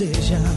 自己想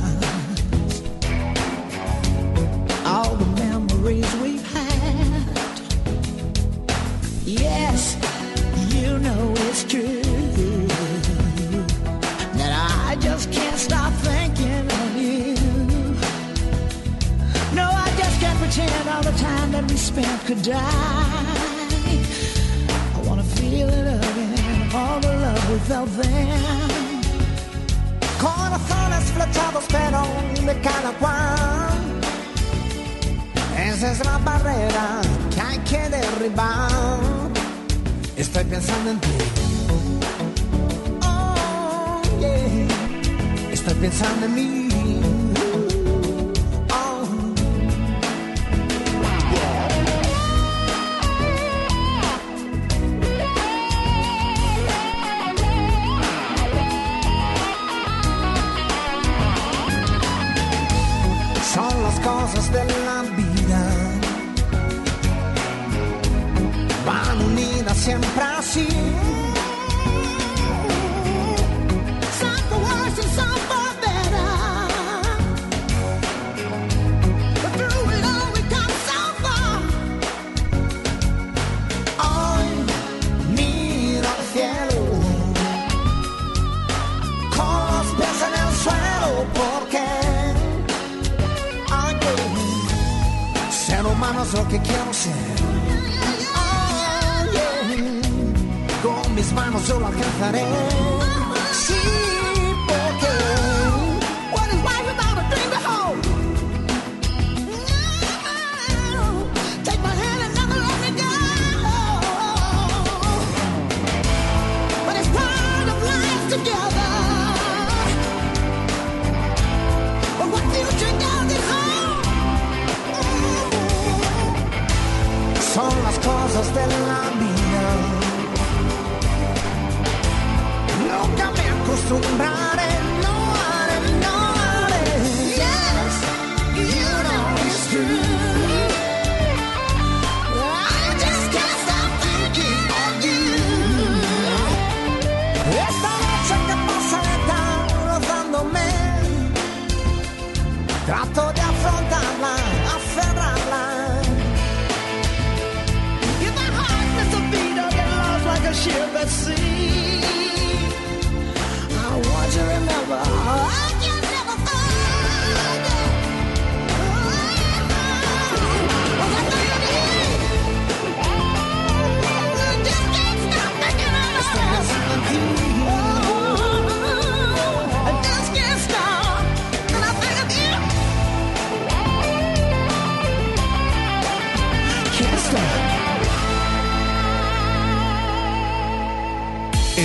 humanos lo que quiero ser. Oh, yeah. Con mis manos yo lo alcanzaré. som ställa bilen. Långa människor som brann Let's see.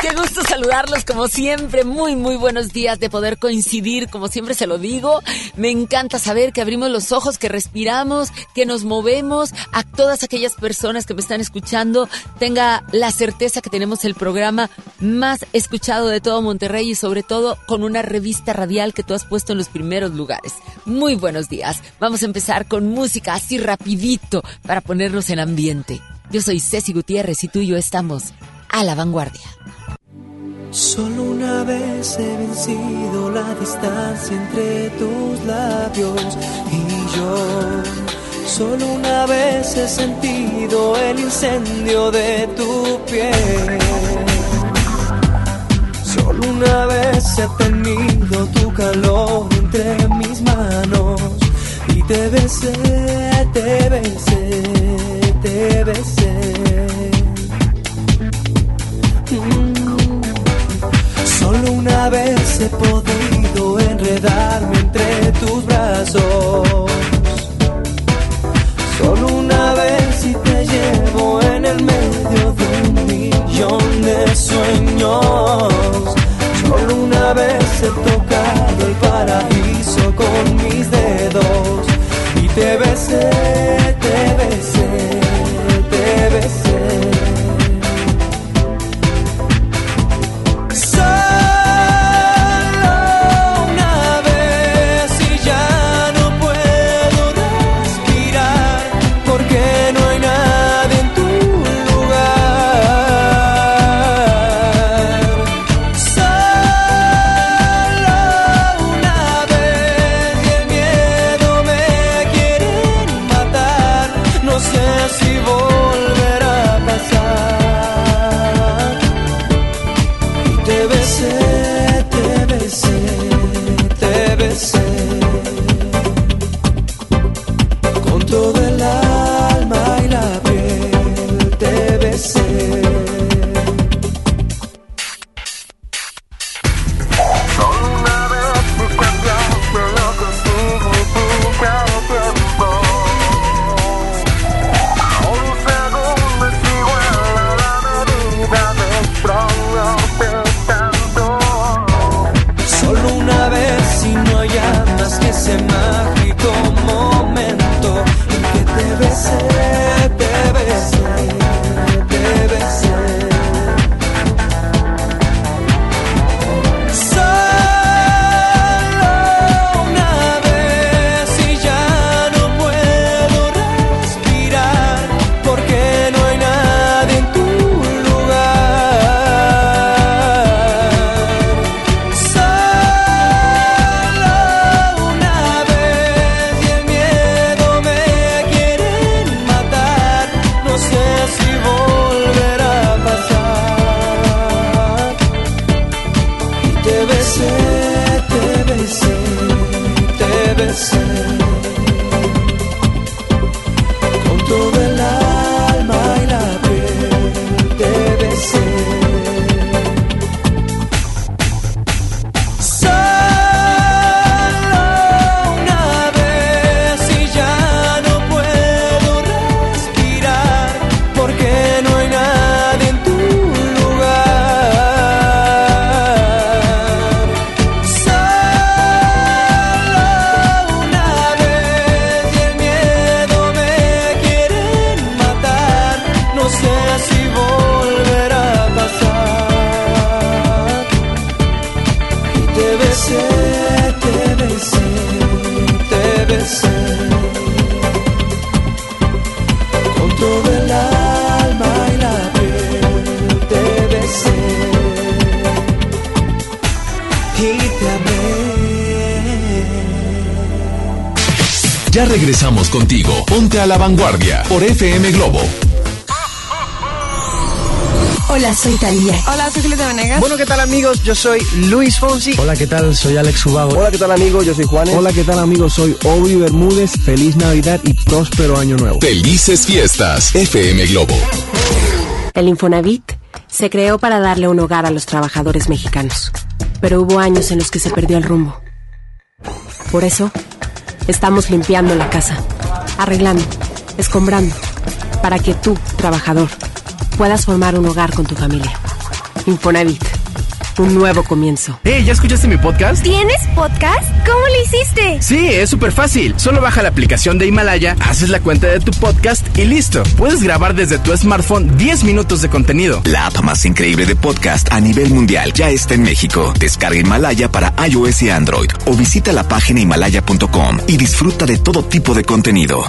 Qué gusto saludarlos como siempre, muy muy buenos días de poder coincidir, como siempre se lo digo, me encanta saber que abrimos los ojos, que respiramos, que nos movemos, a todas aquellas personas que me están escuchando, tenga la certeza que tenemos el programa más escuchado de todo Monterrey y sobre todo con una revista radial que tú has puesto en los primeros lugares. Muy buenos días, vamos a empezar con música así rapidito para ponernos en ambiente. Yo soy Ceci Gutiérrez y tú y yo estamos a la vanguardia. Solo una vez he vencido la distancia entre tus labios y yo. Solo una vez he sentido el incendio de tu piel. Solo una vez he tenido tu calor entre mis manos y te besé, te besé, te besé. Solo una vez he podido enredarme entre tus brazos. Solo una vez y te llevo en el medio de un millón de sueños. Solo una vez he tocado el paraíso con mis dedos y te besé, te besé, te besé. FM Globo. Hola, soy Talía. Hola, soy Julieta Venegas. Bueno, ¿qué tal amigos? Yo soy Luis Fonsi. Hola, ¿qué tal? Soy Alex Ubago. Hola, ¿qué tal amigos? Yo soy Juanes. Hola, ¿qué tal amigos? Soy Obi Bermúdez. Feliz Navidad y próspero año nuevo. Felices fiestas. FM Globo. El Infonavit se creó para darle un hogar a los trabajadores mexicanos, pero hubo años en los que se perdió el rumbo. Por eso, Estamos limpiando la casa, arreglando, escombrando, para que tú, trabajador, puedas formar un hogar con tu familia. Infonavit, un nuevo comienzo. Hey, ¿ya escuchaste mi podcast? ¿Tienes podcast? ¿Cómo lo hiciste? Sí, es súper fácil. Solo baja la aplicación de Himalaya, haces la cuenta de tu podcast y listo. Puedes grabar desde tu smartphone 10 minutos de contenido. La app más increíble de podcast a nivel mundial ya está en México. Descarga Himalaya para iOS y Android o visita la página himalaya.com y disfruta de todo tipo de contenido.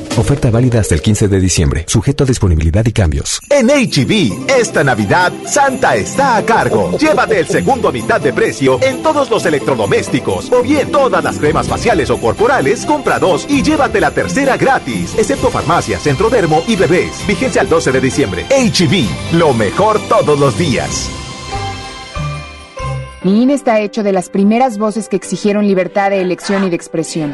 Oferta válida hasta el 15 de diciembre, sujeto a disponibilidad y cambios. En HB, esta Navidad, Santa está a cargo. Llévate el segundo a mitad de precio en todos los electrodomésticos. O bien, todas las cremas faciales o corporales, compra dos y llévate la tercera gratis. Excepto farmacias, centrodermo y bebés. Vigencia al 12 de diciembre. HB, lo mejor todos los días. Mi INE está hecho de las primeras voces que exigieron libertad de elección y de expresión.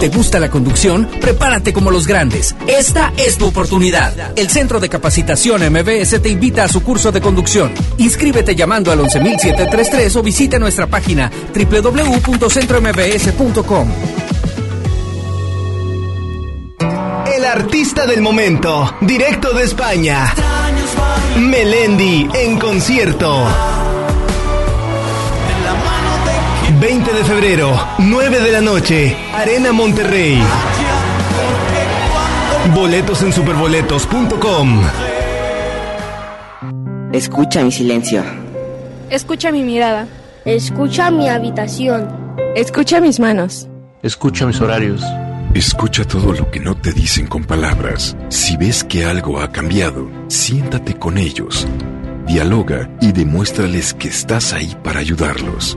¿Te gusta la conducción? Prepárate como los grandes. Esta es tu oportunidad. El Centro de Capacitación MBS te invita a su curso de conducción. Inscríbete llamando al 11733 o visita nuestra página www.centrombs.com. El artista del momento, directo de España. Melendi en concierto. 20 de febrero, 9 de la noche, Arena Monterrey. Boletos en superboletos.com. Escucha mi silencio. Escucha mi mirada. Escucha mi habitación. Escucha mis manos. Escucha mis horarios. Escucha todo lo que no te dicen con palabras. Si ves que algo ha cambiado, siéntate con ellos. Dialoga y demuéstrales que estás ahí para ayudarlos.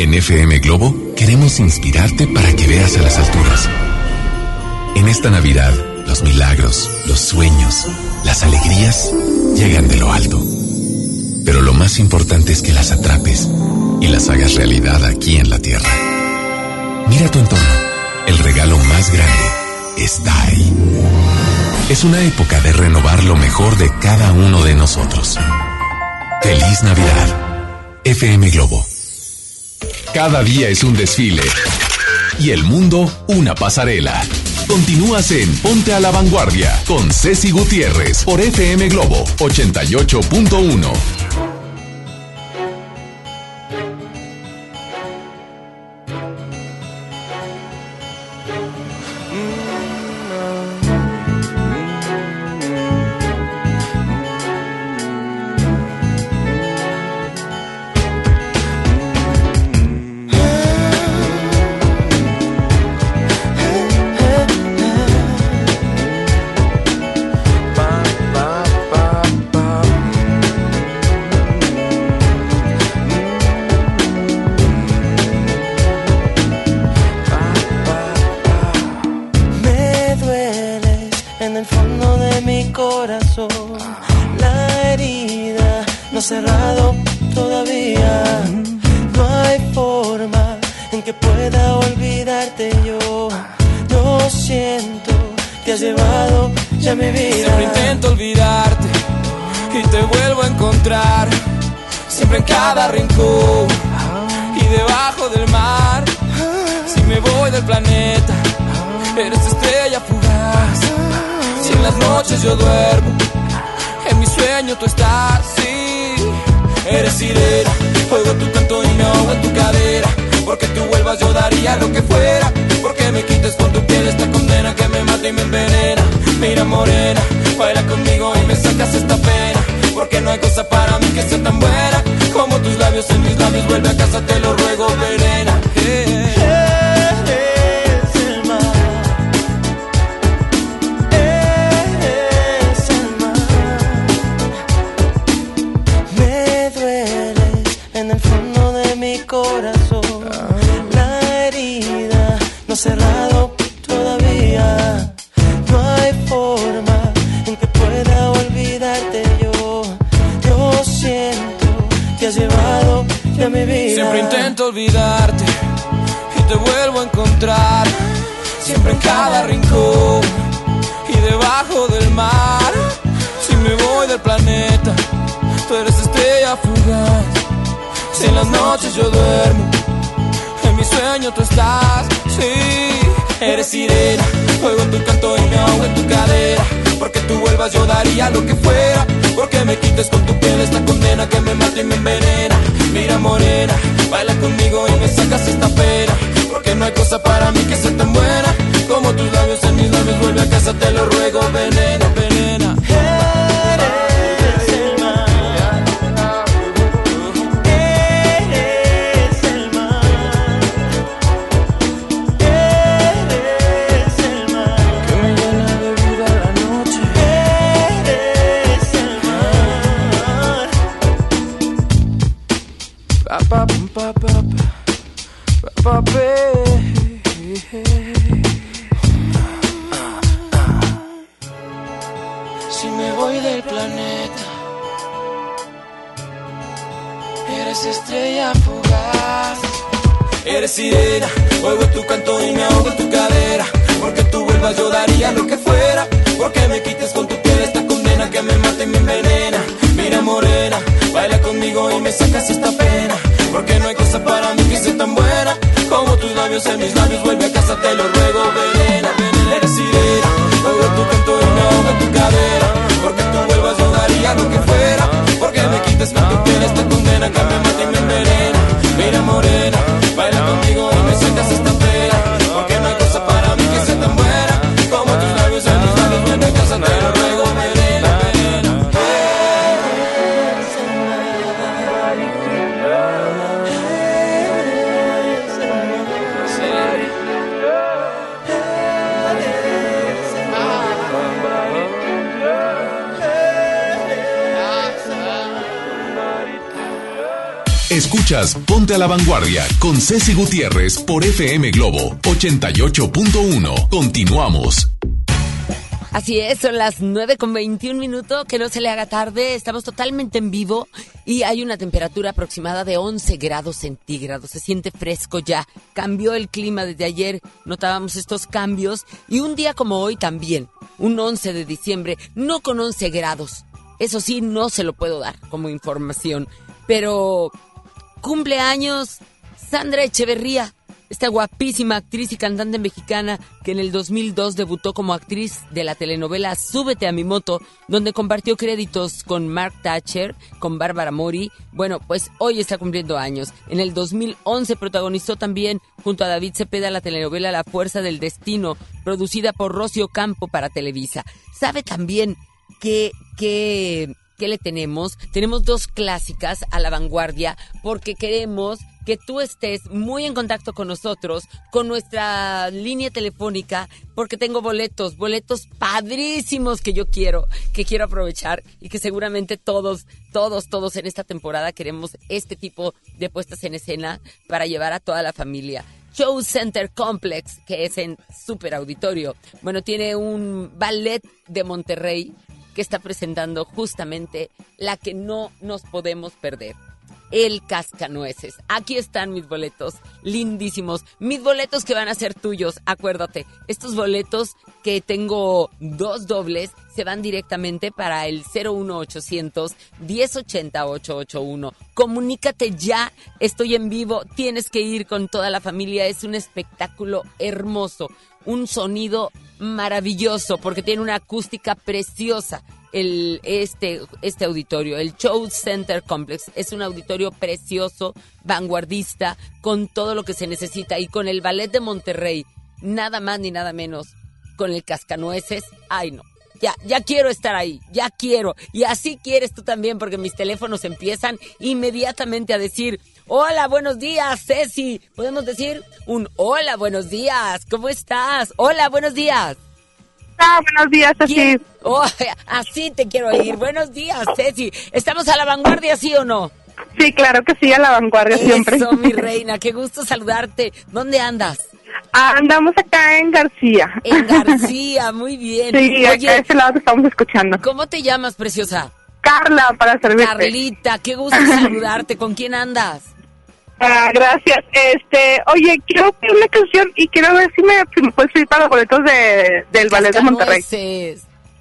En FM Globo queremos inspirarte para que veas a las alturas. En esta Navidad, los milagros, los sueños, las alegrías llegan de lo alto. Pero lo más importante es que las atrapes y las hagas realidad aquí en la Tierra. Mira tu entorno. El regalo más grande está ahí. Es una época de renovar lo mejor de cada uno de nosotros. Feliz Navidad. FM Globo. Cada día es un desfile y el mundo una pasarela. Continúas en Ponte a la Vanguardia con Ceci Gutiérrez por FM Globo 88.1. debajo del mar. Si me voy del planeta, tú eres estrella fugaz. Si en las noches yo duermo, en mi sueño tú estás. Sí, eres sirena, oigo tu canto y me ahogo en tu cadera. Porque tú vuelvas yo daría lo que fuera. Porque me quites con tu piel esta condena que me mata y me envenena. Mira morena, baila conmigo y me sacas esta pena. Porque no hay cosa para mí que sea tan buena como tus labios en mis labios. Vuelve a casa, te lo ruego, venena, venena. A la Vanguardia con Ceci Gutiérrez por FM Globo 88.1. Continuamos. Así es, son las 9 con 21 minutos, que no se le haga tarde, estamos totalmente en vivo y hay una temperatura aproximada de 11 grados centígrados, se siente fresco ya, cambió el clima desde ayer, notábamos estos cambios y un día como hoy también, un 11 de diciembre, no con 11 grados, eso sí, no se lo puedo dar como información, pero cumpleaños Sandra Echeverría esta guapísima actriz y cantante mexicana que en el 2002 debutó como actriz de la telenovela Súbete a mi moto, donde compartió créditos con Mark Thatcher, con Bárbara Mori. Bueno, pues hoy está cumpliendo años. En el 2011 protagonizó también junto a David Cepeda la telenovela La Fuerza del Destino, producida por Rocio Campo para Televisa. Sabe también que, que ¿qué le tenemos? Tenemos dos clásicas a la vanguardia porque queremos que tú estés muy en contacto con nosotros, con nuestra línea telefónica, porque tengo boletos, boletos padrísimos que yo quiero, que quiero aprovechar y que seguramente todos, todos, todos en esta temporada queremos este tipo de puestas en escena para llevar a toda la familia. Show Center Complex, que es en Super Auditorio. Bueno, tiene un ballet de Monterrey está presentando justamente la que no nos podemos perder el cascanueces. Aquí están mis boletos, lindísimos. Mis boletos que van a ser tuyos, acuérdate. Estos boletos que tengo dos dobles se van directamente para el 01800 1080 881. Comunícate ya, estoy en vivo, tienes que ir con toda la familia, es un espectáculo hermoso, un sonido maravilloso porque tiene una acústica preciosa el, este, este auditorio, el Show Center Complex. Es un auditorio precioso, vanguardista, con todo lo que se necesita y con el Ballet de Monterrey, nada más ni nada menos, con el Cascanueces. Ay, no. Ya, ya quiero estar ahí, ya quiero. Y así quieres tú también, porque mis teléfonos empiezan inmediatamente a decir, hola, buenos días, Ceci. Podemos decir un hola, buenos días, ¿cómo estás? Hola, buenos días buenos días, Ceci. Oh, así te quiero ir. Buenos días, Ceci. ¿Estamos a la vanguardia, sí o no? Sí, claro que sí, a la vanguardia siempre. Eso, mi reina, qué gusto saludarte. ¿Dónde andas? andamos acá en García. En García, muy bien. Sí, Oye, acá a ese lado te estamos escuchando. ¿Cómo te llamas, preciosa? Carla, para servirte. Carlita, qué gusto saludarte. ¿Con quién andas? Ah, gracias. Este, oye, quiero pedir una canción y quiero ver si me, si puedes pedir para los boletos de, del ballet de Monterrey.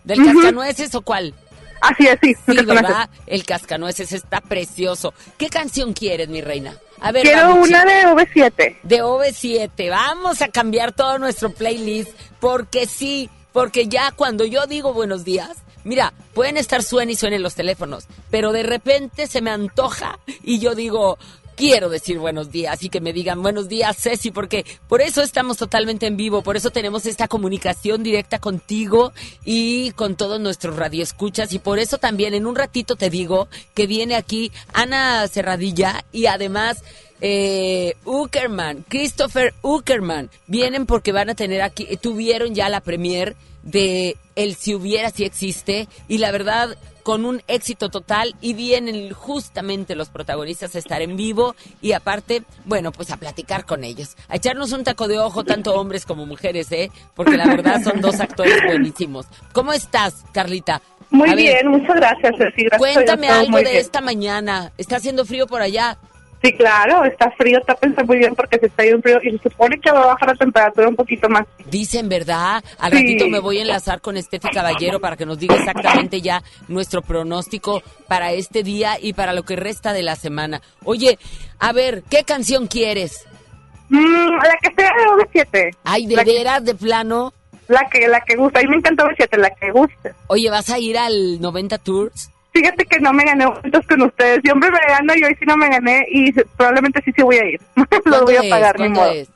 ¿Del Cascanueces o cuál? Así es, sí. Sí, ¿verdad? El Cascanueces está precioso. ¿Qué canción quieres, mi reina? A ver, Quiero una de OV7. De OV7. Vamos a cambiar todo nuestro playlist porque sí, porque ya cuando yo digo buenos días, mira, pueden estar suene y suenen los teléfonos, pero de repente se me antoja y yo digo, quiero decir buenos días y que me digan buenos días, Ceci, porque por eso estamos totalmente en vivo, por eso tenemos esta comunicación directa contigo y con todos nuestros radioescuchas. Y por eso también en un ratito te digo que viene aquí Ana Cerradilla y además eh, Uckerman, Christopher Uckerman, vienen porque van a tener aquí, tuvieron ya la premier de El si hubiera si existe. Y la verdad con un éxito total y vienen justamente los protagonistas a estar en vivo y aparte, bueno, pues a platicar con ellos, a echarnos un taco de ojo tanto hombres como mujeres, ¿eh? Porque la verdad son dos actores buenísimos. ¿Cómo estás, Carlita? Muy bien, muchas gracias, Ceci. Cuéntame algo de esta mañana. ¿Está haciendo frío por allá? Sí, claro, está frío, está pensando muy bien porque se está yendo frío y se supone que va a bajar la temperatura un poquito más. Dicen, ¿verdad? Al ratito me voy a enlazar con Estefi Caballero para que nos diga exactamente ya nuestro pronóstico para este día y para lo que resta de la semana. Oye, a ver, ¿qué canción quieres? Mm, la que sea de OV7. Ay, ¿de veras, de plano? La que, la que gusta, a mí me encanta OV7, la que gusta. Oye, ¿vas a ir al 90 Tours? Fíjate que no me gané juntos con ustedes. Siempre me gano y hoy sí no me gané y probablemente sí sí voy a ir. Lo voy a pagar, ¿Cuándo es?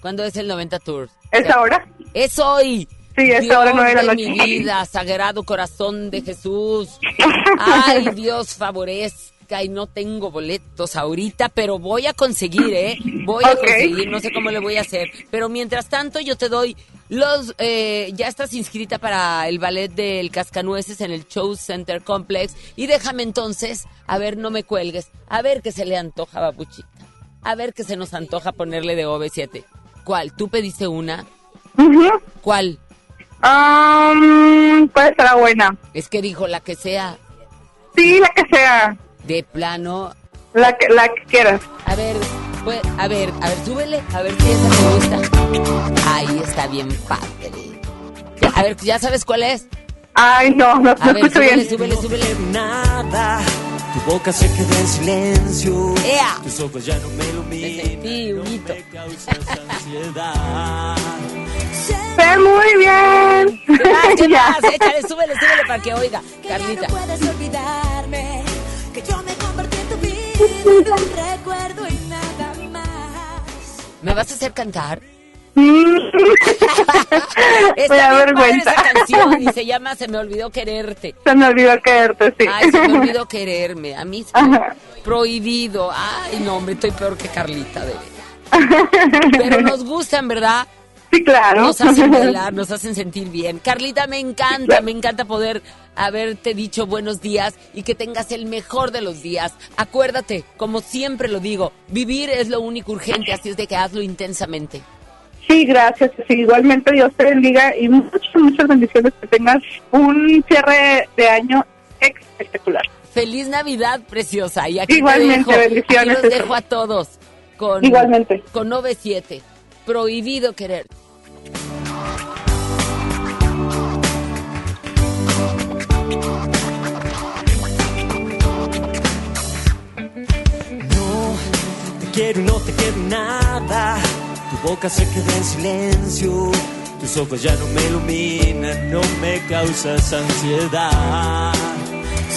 ¿Cuándo es el 90 Tour? ¿Es ahora? Es hoy. Sí, es ahora no de la mi vida, sagrado corazón de Jesús. Ay, Dios favorezca Ay, no tengo boletos ahorita, pero voy a conseguir, ¿eh? Voy a conseguir, no sé cómo le voy a hacer. Pero mientras tanto, yo te doy los... eh, ya estás inscrita para el ballet del Cascanueces en el Show Center Complex. Y déjame entonces, a ver, no me cuelgues, a ver qué se le antoja, babuchita. A ver qué se nos antoja ponerle de OV7. ¿Cuál? ¿Tú pediste una? ¿Cuál? Um, ¿Cuál estará buena? Es que dijo la que sea. Sí, la que sea. De plano. La que, la que quieras. A ver, pues, a ver, a ver, súbele, a ver si esa te gusta. Ahí está bien padre. A ver, ¿ya sabes cuál es? Ay, no, no, A no ver, escucho súbele, bien. súbele, súbele. Nada, tu boca se queda en silencio. ¡Ea! Tus ojos ya no me iluminan. no me causas ansiedad. Muy bien. Más, ¿qué Ya. más? Échale, súbele, súbele para que oiga. Carlita. puedes olvidarme un recuerdo y nada más. ¿Me vas a hacer cantar? Está Me vergüenza. esa canción y se llama Se me olvidó quererte. Se me olvidó quererte, sí. Ay, se me olvidó quererme. A mí se me- prohibido. Ay, no, hombre, estoy peor que Carlita, de veras. Pero nos gustan, ¿verdad? Sí, claro. Nos hacen bailar, nos hacen sentir bien. Carlita, me encanta, me encanta poder haberte dicho buenos días y que tengas el mejor de los días. Acuérdate, como siempre lo digo, vivir es lo único urgente, así es de que hazlo intensamente. Sí, gracias. Sí, igualmente Dios te bendiga y muchas, muchas bendiciones. Que tengas un cierre de año espectacular. Feliz Navidad, preciosa. Y aquí Igualmente, te dejo, bendiciones. Aquí los dejo a todos con, Igualmente. con 97. Prohibido querer. Te quiero y no te quiero nada. Tu boca se queda en silencio. Tus ojos ya no me iluminan, no me causas ansiedad.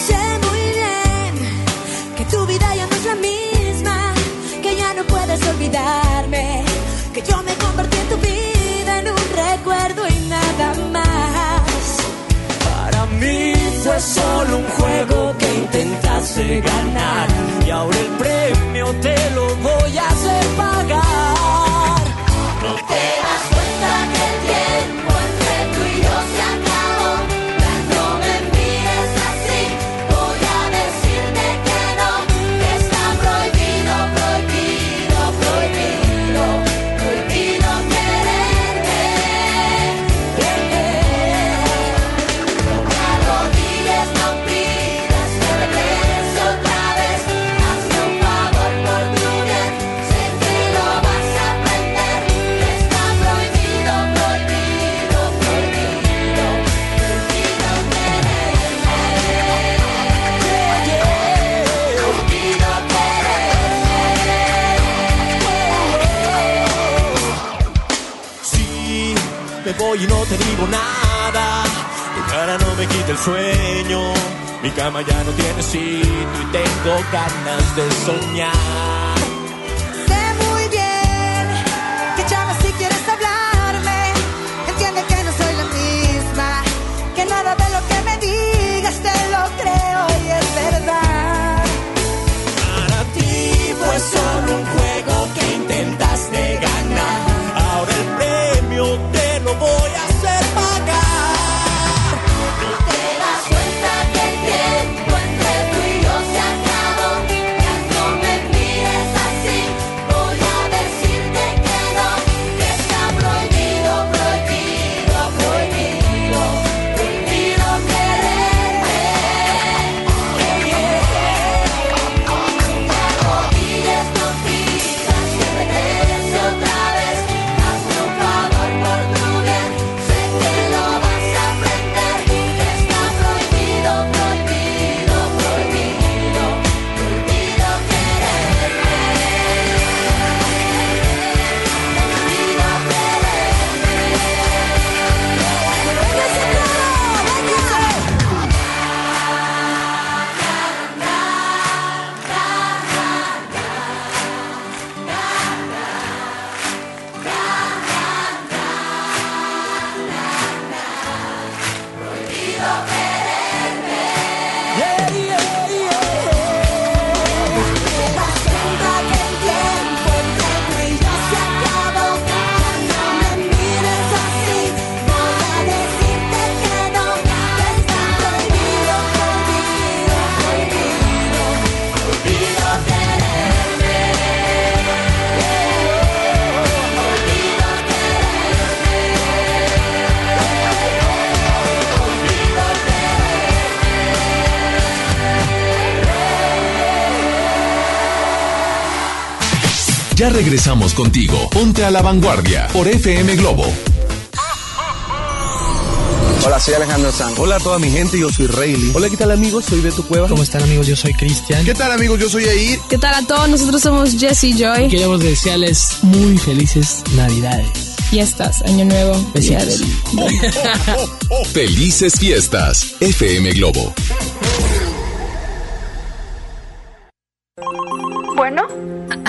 Sé muy bien que tu vida ya no es la misma, que ya no puedes olvidarme, fue solo un juego que intentaste ganar. Y ahora el premio te lo voy a hacer pagar. No te me quita el sueño. Mi cama ya no tiene sitio y tengo ganas de soñar. Ya regresamos contigo. Ponte a la vanguardia por FM Globo. Hola, soy Alejandro Sanz. Hola a toda mi gente, yo soy Rayleigh. Hola, ¿qué tal amigos? Soy Beto Cueva. ¿Cómo están amigos? Yo soy Cristian. ¿Qué tal amigos? Yo soy Air. ¿Qué tal a todos? Nosotros somos Jesse Joy. Queremos desearles muy felices Navidades. Fiestas, Año Nuevo, del... Felices fiestas. FM Globo.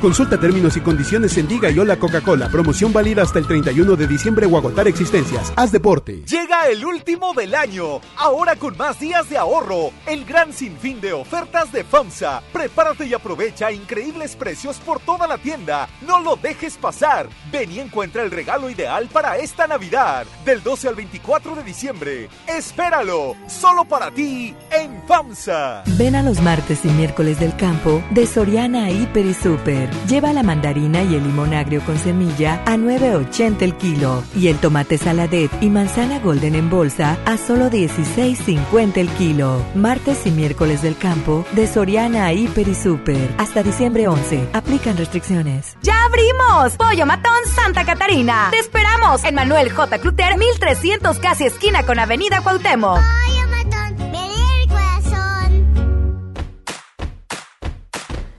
Consulta términos y condiciones en Diga y Hola Coca-Cola. Promoción válida hasta el 31 de diciembre o agotar existencias. Haz deporte. Llega el último del año, ahora con más días de ahorro, el gran sinfín de ofertas de FAMSA. Prepárate y aprovecha increíbles precios por toda la tienda. No lo dejes pasar. Ven y encuentra el regalo ideal para esta Navidad, del 12 al 24 de diciembre. Espéralo, solo para ti en FAMSA. Ven a los martes y miércoles del campo de Soriana Hiper y Super. Lleva la mandarina y el limón agrio con semilla a 9.80 el kilo y el tomate saladet y manzana golden en bolsa a solo 16.50 el kilo. Martes y miércoles del campo de Soriana Hiper y Super. Hasta diciembre 11. Aplican restricciones. ¡Ya abrimos! Pollo Matón Santa Catarina. Te esperamos en Manuel J. Cluter, 1300 casi esquina con Avenida Cuauhtémoc.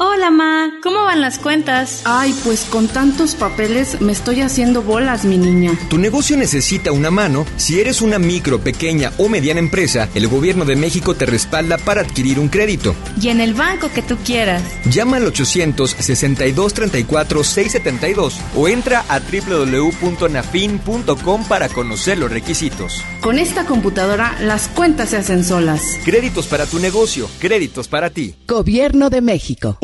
Hola, Ma. ¿Cómo van las cuentas? Ay, pues con tantos papeles me estoy haciendo bolas, mi niña. Tu negocio necesita una mano. Si eres una micro, pequeña o mediana empresa, el gobierno de México te respalda para adquirir un crédito. Y en el banco que tú quieras. Llama al 800-6234-672 o entra a www.nafin.com para conocer los requisitos. Con esta computadora las cuentas se hacen solas. Créditos para tu negocio, créditos para ti. Gobierno de México.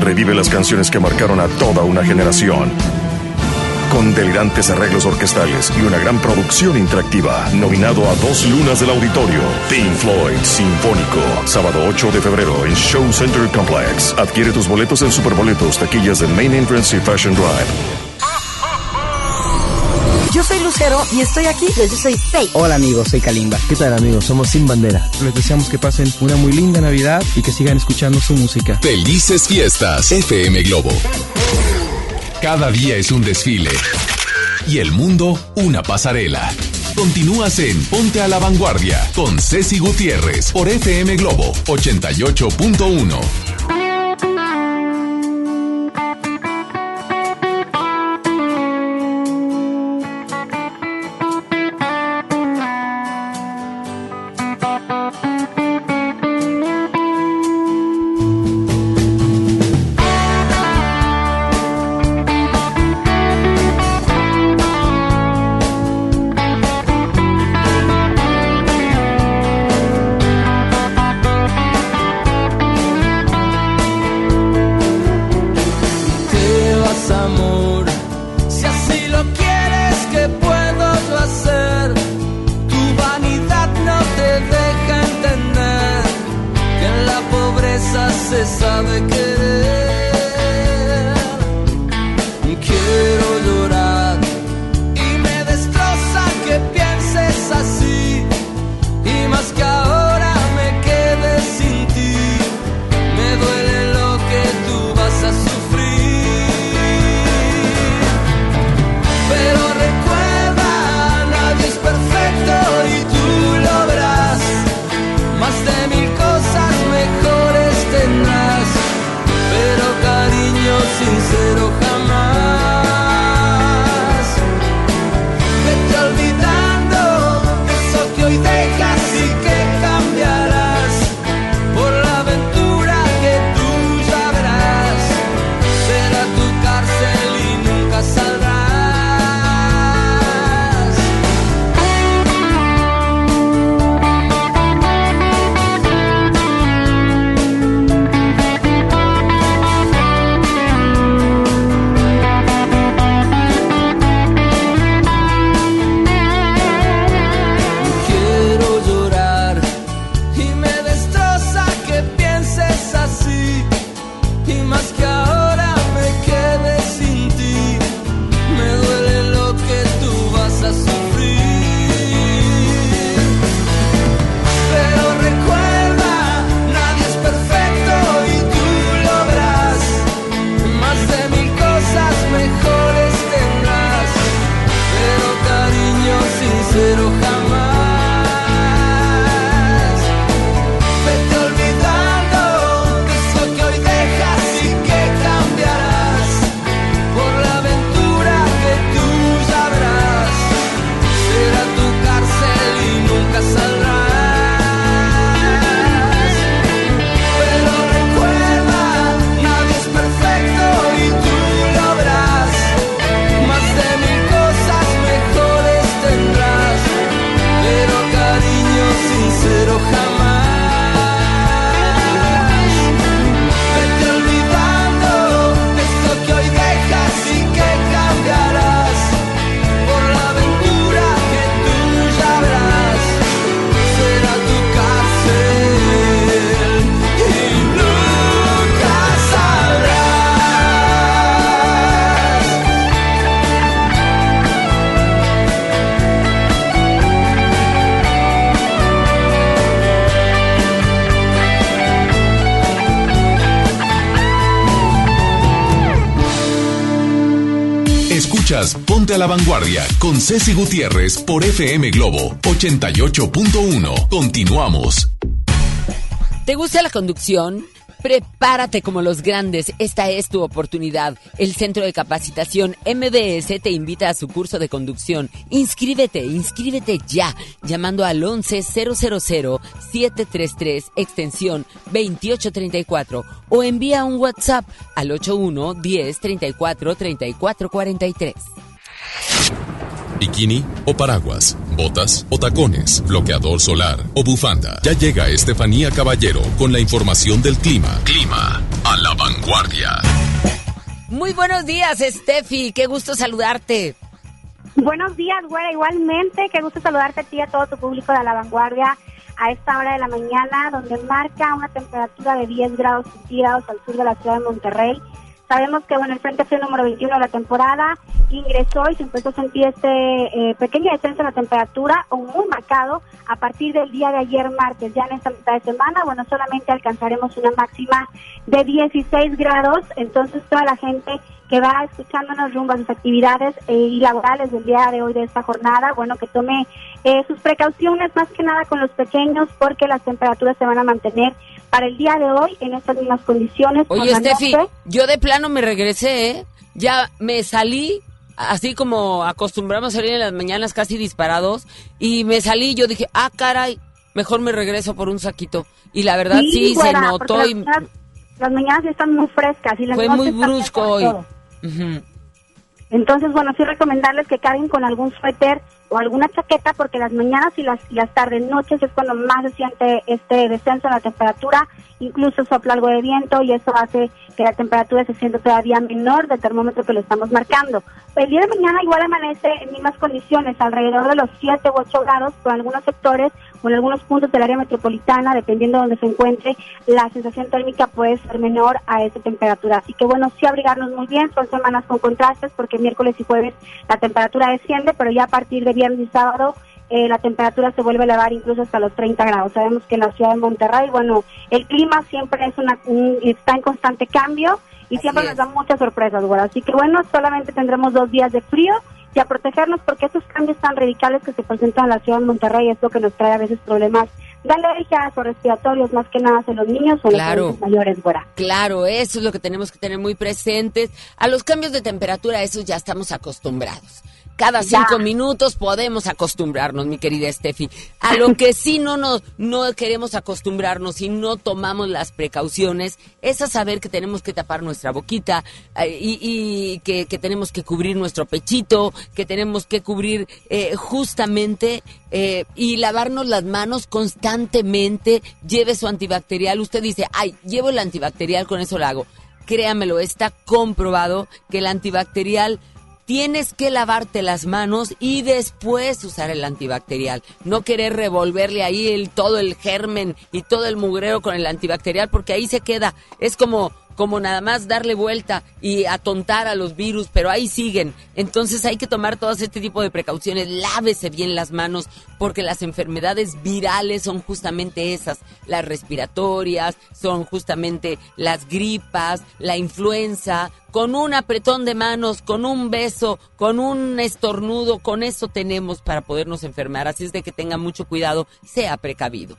Revive las canciones que marcaron a toda una generación. Con delirantes arreglos orquestales y una gran producción interactiva, nominado a dos lunas del auditorio, Pink Floyd Sinfónico, sábado 8 de febrero en Show Center Complex. Adquiere tus boletos en Superboletos, taquillas de Main Entrance y Fashion Drive. Yo soy Lucero y estoy aquí. Yo, soy Faye. Hola amigos, soy Kalimba. ¿Qué tal amigos? Somos Sin Bandera. Les deseamos que pasen una muy linda Navidad y que sigan escuchando su música. Felices fiestas, FM Globo. Cada día es un desfile y el mundo una pasarela. Continúas en Ponte a la Vanguardia con Ceci Gutiérrez por FM Globo 88.1. la Vanguardia con Ceci Gutiérrez por FM Globo 88.1. Continuamos. ¿Te gusta la conducción? Prepárate como los grandes, esta es tu oportunidad. El Centro de Capacitación MBS te invita a su curso de conducción. Inscríbete, inscríbete ya, llamando al 11-000-733 extensión 2834 o envía un WhatsApp al 81 10 34 34 43. Bikini o paraguas, botas o tacones, bloqueador solar o bufanda. Ya llega Estefanía Caballero con la información del clima. Clima a la vanguardia. Muy buenos días, Estefi. Qué gusto saludarte. Buenos días, güera. Igualmente, qué gusto saludarte a ti y a todo tu público de la vanguardia a esta hora de la mañana, donde marca una temperatura de 10 grados centígrados al sur de la ciudad de Monterrey Sabemos que bueno, el Frente Frío número 21 de la temporada ingresó y se empezó a sentir este eh, pequeño descenso en la temperatura, o muy marcado, a partir del día de ayer martes. Ya en esta mitad de semana, bueno, solamente alcanzaremos una máxima de 16 grados, entonces toda la gente que va escuchándonos rumbo a sus actividades eh, y laborales del día de hoy de esta jornada, bueno, que tome eh, sus precauciones más que nada con los pequeños porque las temperaturas se van a mantener para el día de hoy en estas mismas condiciones. Oye, Steffi, yo de plano me regresé, ¿eh? Ya me salí, así como acostumbramos a salir en las mañanas casi disparados, y me salí yo dije, ah, caray, mejor me regreso por un saquito. Y la verdad sí, se notó. Las, y... las mañanas están muy frescas y las Fue muy brusco hoy. Entonces, bueno, sí recomendarles que carguen con algún suéter o alguna chaqueta porque las mañanas y las, las tardes, noches es cuando más se siente este descenso en la temperatura, incluso sopla algo de viento y eso hace que la temperatura se sienta todavía menor del termómetro que lo estamos marcando. El día de mañana igual amanece en mismas condiciones, alrededor de los 7 u 8 grados con algunos sectores o en algunos puntos del área metropolitana, dependiendo de donde se encuentre, la sensación térmica puede ser menor a esa temperatura. Así que bueno, sí abrigarnos muy bien, son semanas con contrastes porque miércoles y jueves la temperatura desciende, pero ya a partir de viernes y sábado eh, la temperatura se vuelve a elevar incluso hasta los 30 grados. Sabemos que en la ciudad de Monterrey, bueno, el clima siempre es una, está en constante cambio y siempre nos da muchas sorpresas, bueno. Así que bueno, solamente tendremos dos días de frío y a protegernos porque estos cambios tan radicales que se presentan en la ciudad de Monterrey es lo que nos trae a veces problemas de alergias o respiratorios más que nada en los niños o claro, los mayores, fuera. Claro, eso es lo que tenemos que tener muy presentes. A los cambios de temperatura, eso ya estamos acostumbrados cada cinco minutos podemos acostumbrarnos, mi querida Steffi. A lo que sí no, no, no queremos acostumbrarnos y no tomamos las precauciones es a saber que tenemos que tapar nuestra boquita eh, y, que, tenemos que cubrir nuestro pechito, que tenemos que cubrir eh, justamente eh, y lavarnos las manos constantemente. Lleve su antibacterial. Usted dice, ay, llevo el antibacterial, con eso lo hago. Créamelo, está comprobado que el antibacterial tienes que lavarte las manos y después usar el antibacterial. No querer revolverle ahí el, todo el germen y todo el mugrero con el antibacterial porque ahí se queda. Es como como nada más darle vuelta y atontar a los virus, pero ahí siguen. Entonces hay que tomar todo este tipo de precauciones. Lávese bien las manos porque las enfermedades virales son justamente esas. Las respiratorias, son justamente las gripas, la influenza. Con un apretón de manos, con un beso, con un estornudo, con eso tenemos para podernos enfermar. Así es de que tenga mucho cuidado, sea precavido.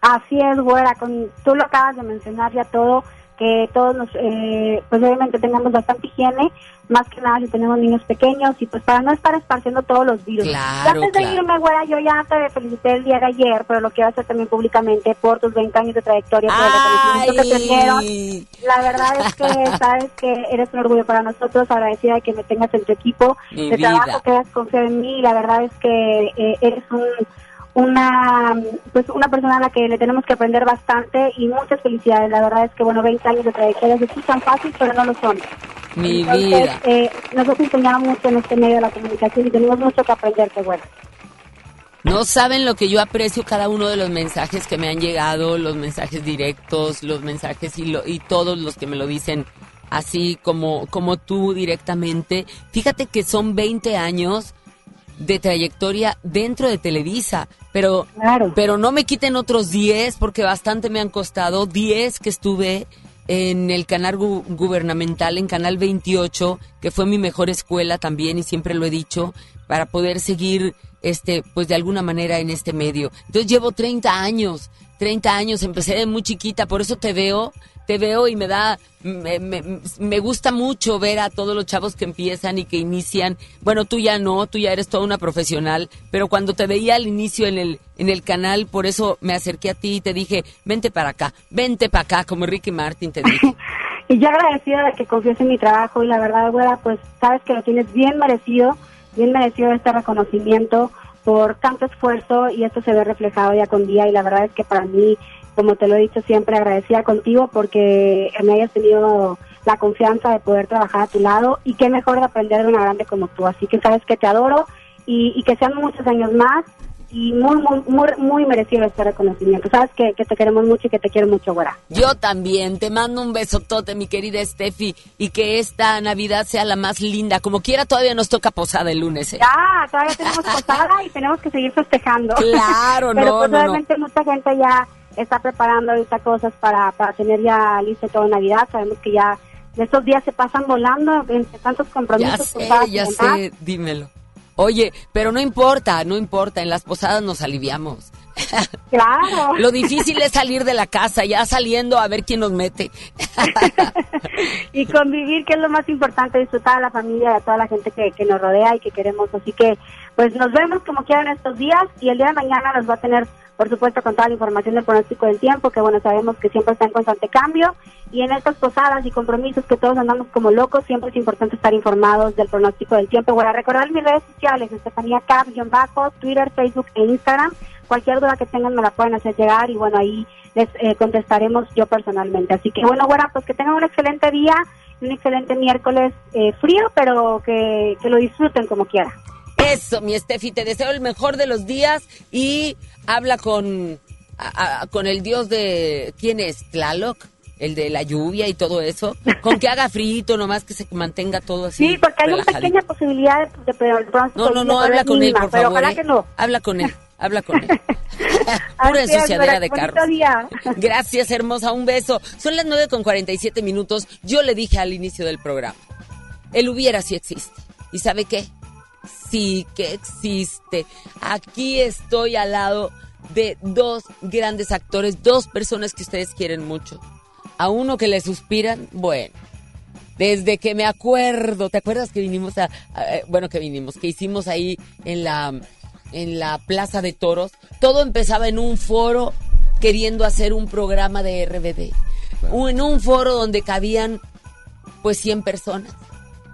Así es, güera, con, tú lo acabas de mencionar ya todo que todos nos, eh, pues obviamente tengamos bastante higiene, más que nada si tenemos niños pequeños y pues para no estar esparciendo todos los virus. Claro, antes de irme, güera, yo ya te felicité el día de ayer, pero lo quiero hacer también públicamente por tus 20 años de trayectoria, por el reconocimiento que te dieron. La verdad es que sabes que eres un orgullo para nosotros, agradecida de que me tengas en tu equipo, de trabajo que has confiado en mí, la verdad es que eh, eres un una pues una persona a la que le tenemos que aprender bastante y muchas felicidades. La verdad es que, bueno, 20 años de trayectoria se escuchan fácil, pero no lo son. Mi vida. Eh, nos enseñado mucho en este medio de la comunicación y tenemos mucho que aprender, que bueno. No saben lo que yo aprecio cada uno de los mensajes que me han llegado, los mensajes directos, los mensajes y, lo, y todos los que me lo dicen así como, como tú directamente. Fíjate que son 20 años de trayectoria dentro de Televisa, pero, pero no me quiten otros 10 porque bastante me han costado, 10 que estuve en el canal gubernamental, en Canal 28, que fue mi mejor escuela también y siempre lo he dicho, para poder seguir, este, pues de alguna manera en este medio. Entonces llevo 30 años, 30 años, empecé de muy chiquita, por eso te veo te veo y me da, me, me, gusta mucho ver a todos los chavos que empiezan y que inician. Bueno, tú ya no, tú ya eres toda una profesional, pero cuando te veía al inicio en el, en el canal, por eso me acerqué a ti y te dije, vente para acá, vente para acá, como Ricky Martin te dije. y yo agradecida de que confíes en mi trabajo y la verdad, güera, pues sabes que lo tienes bien merecido, bien merecido este reconocimiento por tanto esfuerzo y esto se ve reflejado ya con día y la verdad es que para mí como te lo he dicho siempre, agradecida contigo porque me hayas tenido la confianza de poder trabajar a tu lado y qué mejor de aprender de una grande como tú. Así que sabes que te adoro y, que sean muchos años más y muy, muy, muy, muy merecido este reconocimiento. Sabes que, que te queremos mucho y que te quiero mucho, güera. Yo también. Te mando un besotote, mi querida Steffi, y que esta Navidad sea la más linda. Como quiera, todavía nos toca posada el lunes. ¿eh? Ya, todavía tenemos posada y tenemos que seguir festejando. Claro, Pero no, pues no, mucha gente ya está preparando ahorita cosas para, para tener ya listo todo Navidad. Sabemos que ya estos días se pasan volando entre tantos Ya compromisos. sé, posadas y ya sé, dímelo. Oye, pero no importa, no importa, en las posadas nos aliviamos. Claro. Lo difícil es salir de la casa, ya saliendo a ver quién nos mete. y convivir, que es lo más importante, disfrutar a la familia y a toda la gente que, que nos rodea y que queremos. Así que, pues nos vemos como quieran estos días y el día de mañana nos va a tener, por supuesto, con toda la información del pronóstico del tiempo, que bueno, sabemos que siempre está en constante cambio. Y en estas posadas y compromisos que todos andamos como locos, siempre es importante estar informados del pronóstico del tiempo. Bueno, recordar mis redes sociales, Estefanía Cap, bajo, Twitter, Facebook e Instagram. Cualquier duda que tengan me la pueden hacer llegar y bueno, ahí les eh, contestaremos yo personalmente. Así que bueno, bueno, pues que tengan un excelente día, un excelente miércoles eh, frío, pero que, que lo disfruten como quieran. Eso, mi Steffi, te deseo el mejor de los días y habla con, a- a- con el dios de... ¿Quién es? ¿Tlaloc? El de la lluvia y todo eso. Con que haga frito, nomás que se mantenga todo así. Sí, porque hay una pequeña posibilidad de, de, de pronóstico No, no, no, habla con él, por pero favor. ojalá ¿eh? que no. Habla con él, habla con él. Pura ensuciadera de carros. Gracias, hermosa. Un beso. Son las 9 con 47 minutos. Yo le dije al inicio del programa. El hubiera sí existe. ¿Y sabe qué? Sí que existe. Aquí estoy al lado de dos grandes actores, dos personas que ustedes quieren mucho. A uno que le suspiran, bueno. Desde que me acuerdo, ¿te acuerdas que vinimos a, a- eh, bueno, que vinimos, que hicimos ahí en la, en la Plaza de Toros? Todo empezaba en un foro queriendo hacer un programa de RBD. En un foro donde cabían, pues, 100 personas.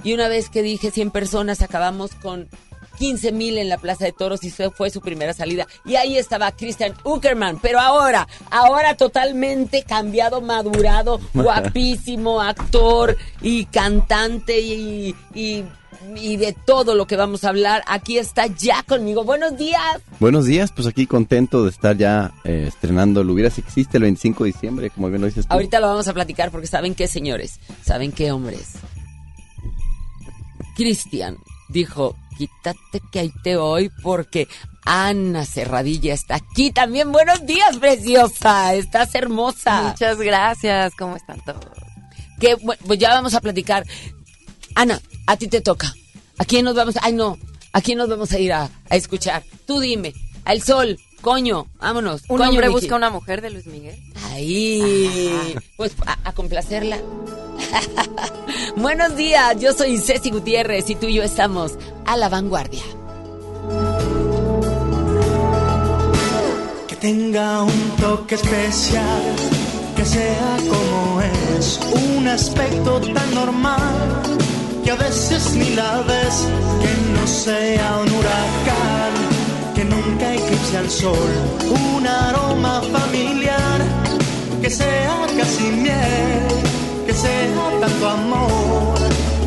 Y una vez que dije 100 personas, acabamos con 15 mil en la Plaza de Toros y fue, su primera salida. Y ahí estaba Christian Uckerman, pero ahora, ahora totalmente cambiado, madurado, guapísimo, actor y cantante y, y, y de todo lo que vamos a hablar. Aquí está ya conmigo. Buenos días. Buenos días, pues aquí contento de estar ya eh, estrenando Lo hubiera si existe el 25 de diciembre, como bien lo dices tú. Ahorita lo vamos a platicar porque saben qué, señores, saben qué, hombres. Cristian dijo, quítate que ahí te voy porque Ana Cerradilla está aquí también. Buenos días, preciosa. Estás hermosa. Muchas gracias. ¿Cómo están todos? Que, bu- pues ya vamos a platicar. Ana, a ti te toca. ¿A quién nos vamos? Ay, no. ¿A quién nos vamos a ir a, a escuchar? Tú dime. Al sol. Coño, vámonos. Un Coño, hombre Miki. busca una mujer de Luis Miguel. Ahí. Pues a, a complacerla. Buenos días, yo soy Ceci Gutiérrez y tú y yo estamos a la vanguardia. Que tenga un toque especial, que sea como es, un aspecto tan normal, que a veces ni la ves, que no sea un huracán, que nunca eclipse al sol, un aroma familiar, que sea casi miel, que sea tanto amor,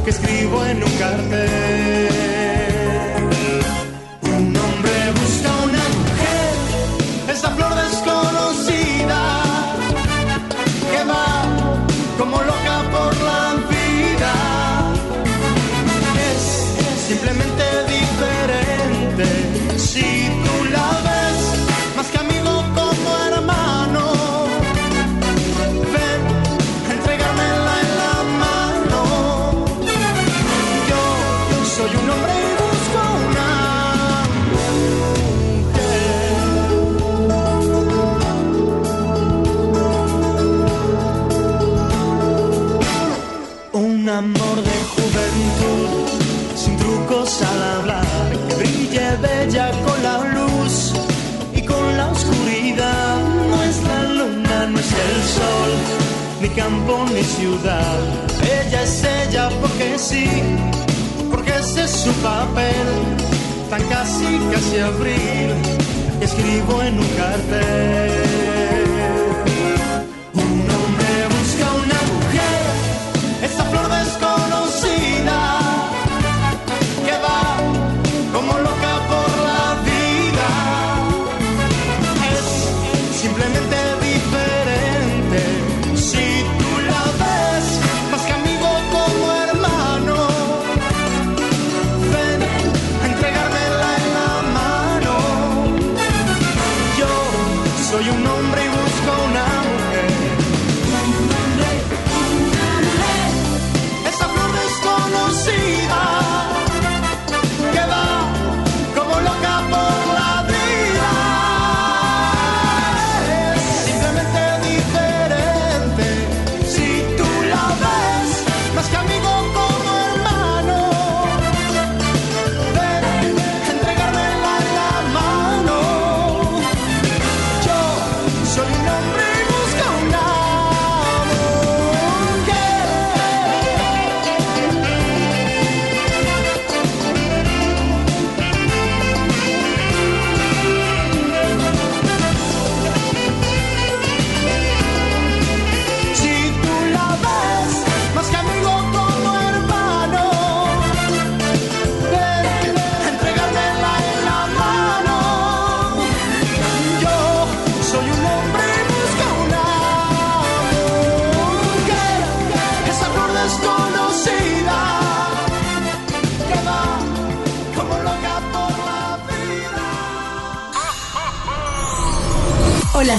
que escribo en un cartel. Campo ni ciudad. Ella es ella porque sí, porque ese es su papel. Tan casi, casi abril, escribo en un cartel.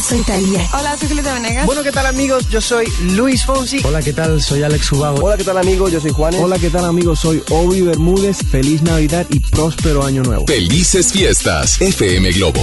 soy Talía. Hola, soy Julieta Venegas. Bueno, ¿qué tal amigos? Yo soy Luis Fonsi. Hola, ¿qué tal? Soy Alex Subajo. Hola, ¿qué tal amigos? Yo soy Juan. Hola, ¿qué tal amigos? Soy Obi Bermúdez. Feliz Navidad y próspero año nuevo. Felices fiestas, FM Globo.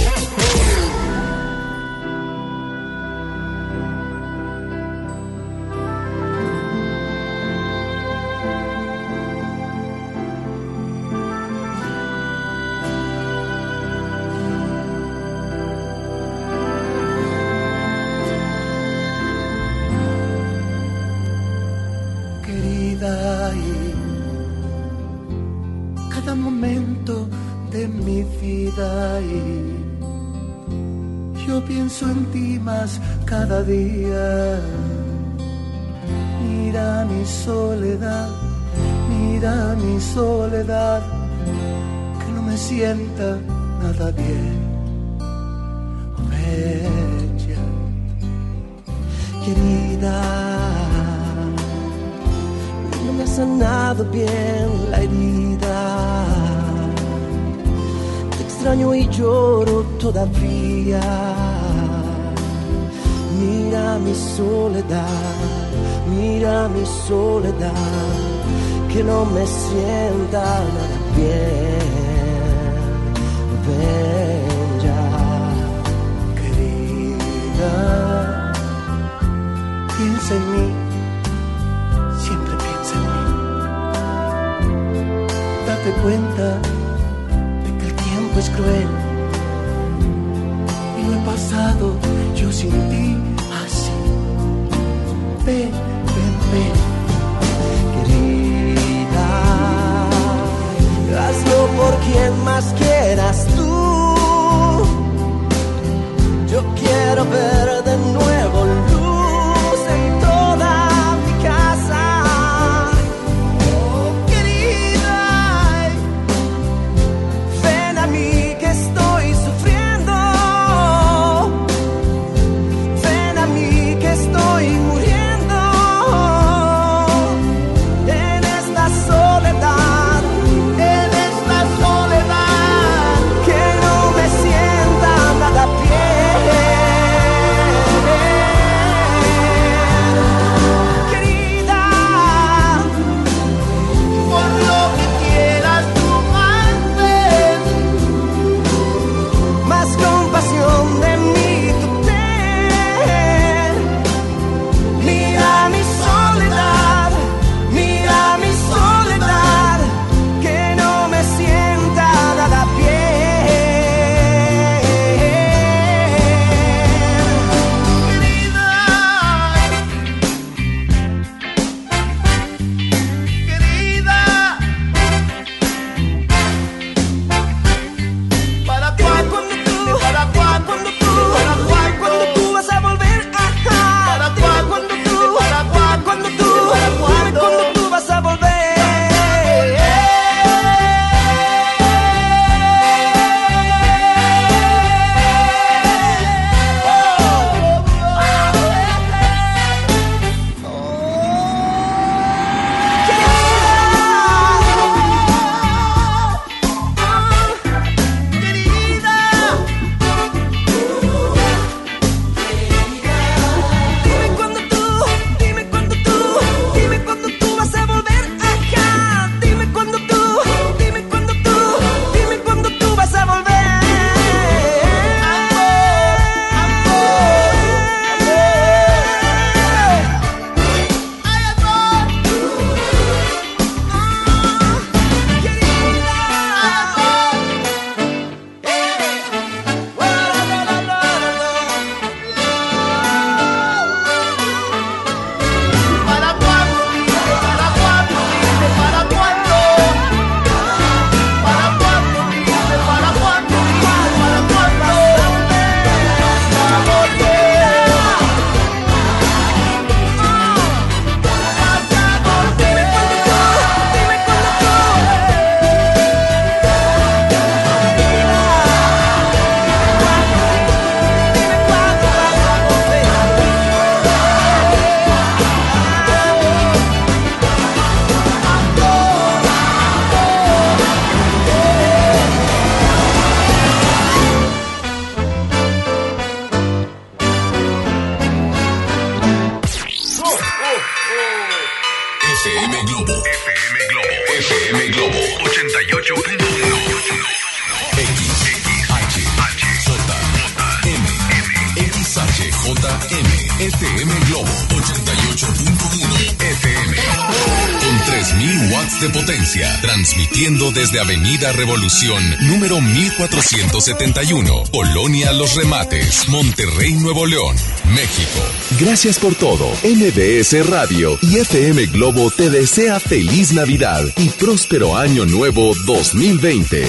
Desde Avenida Revolución, número 1471, Colonia Los Remates, Monterrey, Nuevo León, México. Gracias por todo. MBS Radio y FM Globo te desea feliz Navidad y próspero año nuevo 2020.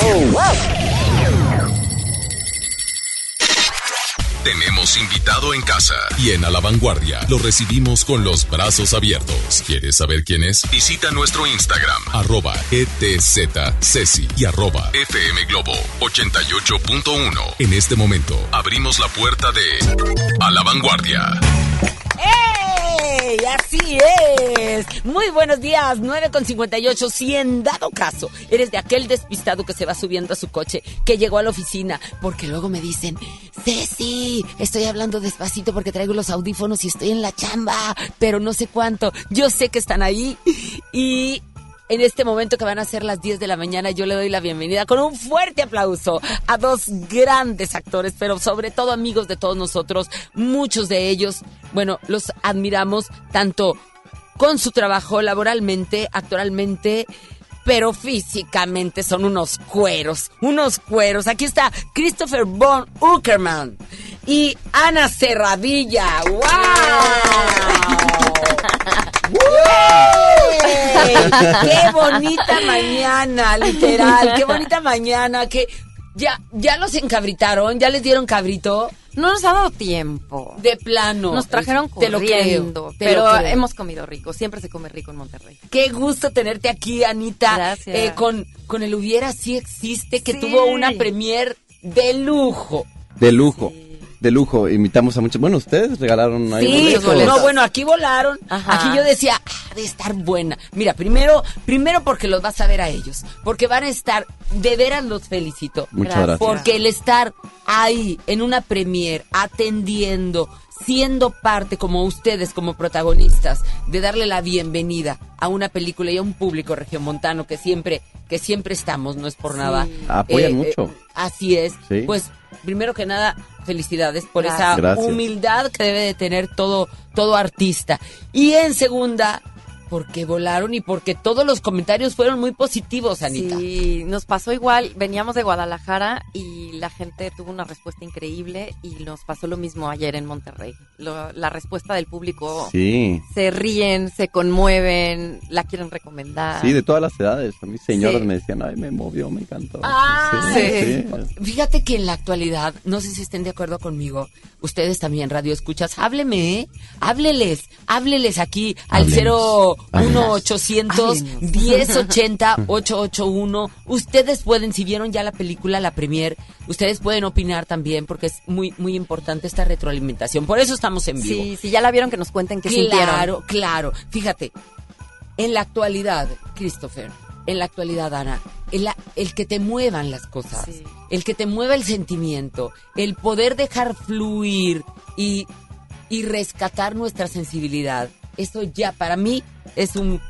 Tenemos en casa y en A la Vanguardia lo recibimos con los brazos abiertos. ¿Quieres saber quién es? Visita nuestro Instagram, arroba ETZCeci y arroba FM Globo 88.1. En este momento abrimos la puerta de A la Vanguardia. ¡Ey! Así es. Muy buenos días, 9 con 58. Si en dado caso eres de aquel despistado que se va subiendo a su coche, que llegó a la oficina, porque luego me dicen, Ceci, estoy hablando despacito porque traigo los audífonos y estoy en la chamba, pero no sé cuánto. Yo sé que están ahí y en este momento que van a ser las 10 de la mañana, yo le doy la bienvenida con un fuerte aplauso a dos grandes actores, pero sobre todo amigos de todos nosotros. Muchos de ellos, bueno, los admiramos tanto con su trabajo laboralmente, actualmente, pero físicamente son unos cueros, unos cueros. Aquí está Christopher Von Uckerman y Ana Serradilla. ¡Wow! ¡Qué bonita mañana, literal! ¡Qué bonita mañana! Que ya, ya los encabritaron, ya les dieron cabrito. No nos ha dado tiempo. De plano. Nos trajeron Te lo creo, corriendo, te pero lo creo. hemos comido rico. Siempre se come rico en Monterrey. Qué gusto tenerte aquí, Anita. Gracias. Eh, con, con el Hubiera Sí Existe, que Sí. tuvo una premier de lujo. De lujo. De lujo. Invitamos a muchos. Bueno, ustedes regalaron ahí Sí, boletos. no, bueno, aquí volaron. Ajá. Aquí yo decía, ah, de estar buena. Mira, primero, primero porque los vas a ver a ellos. Porque van a estar, de veras los felicito. Muchas gracias. Porque el estar ahí en una premier, atendiendo, siendo parte como ustedes, como protagonistas, de darle la bienvenida a una película y a un público regiomontano que siempre, que siempre estamos, no es por nada. Apoyan mucho. así es. Sí. Pues, primero que nada, felicidades por Gracias. esa humildad que debe de tener todo, todo artista. Y en segunda, porque volaron y porque todos los comentarios fueron muy positivos, Anita. Sí, nos pasó igual. Veníamos de Guadalajara y la gente tuvo una respuesta increíble y nos pasó lo mismo ayer en Monterrey. Lo- la respuesta del público. Sí. Se ríen, se conmueven, la quieren recomendar. Sí, de todas las edades. A mí señoras Sí. me decían, ay, me movió, me encantó. Ah, Sí, sí. sí. Fíjate que en la actualidad, no sé si estén de acuerdo conmigo, ustedes también, radio escuchas, hábleme, ¿eh? hábleles, hábleles aquí al 01800 1080 881. Ustedes pueden, si vieron ya la película, la premier, ustedes pueden opinar también porque es muy, muy importante esta retroalimentación. Por eso estamos en vivo. Sí, si ya la vieron, que nos cuenten qué sintieron. Claro, claro. Fíjate, en la actualidad, Christopher, en la actualidad, Ana, el, el que te muevan las cosas, Sí. el que te mueva el sentimiento, el poder dejar fluir y, y rescatar nuestra sensibilidad, eso ya para mí es un,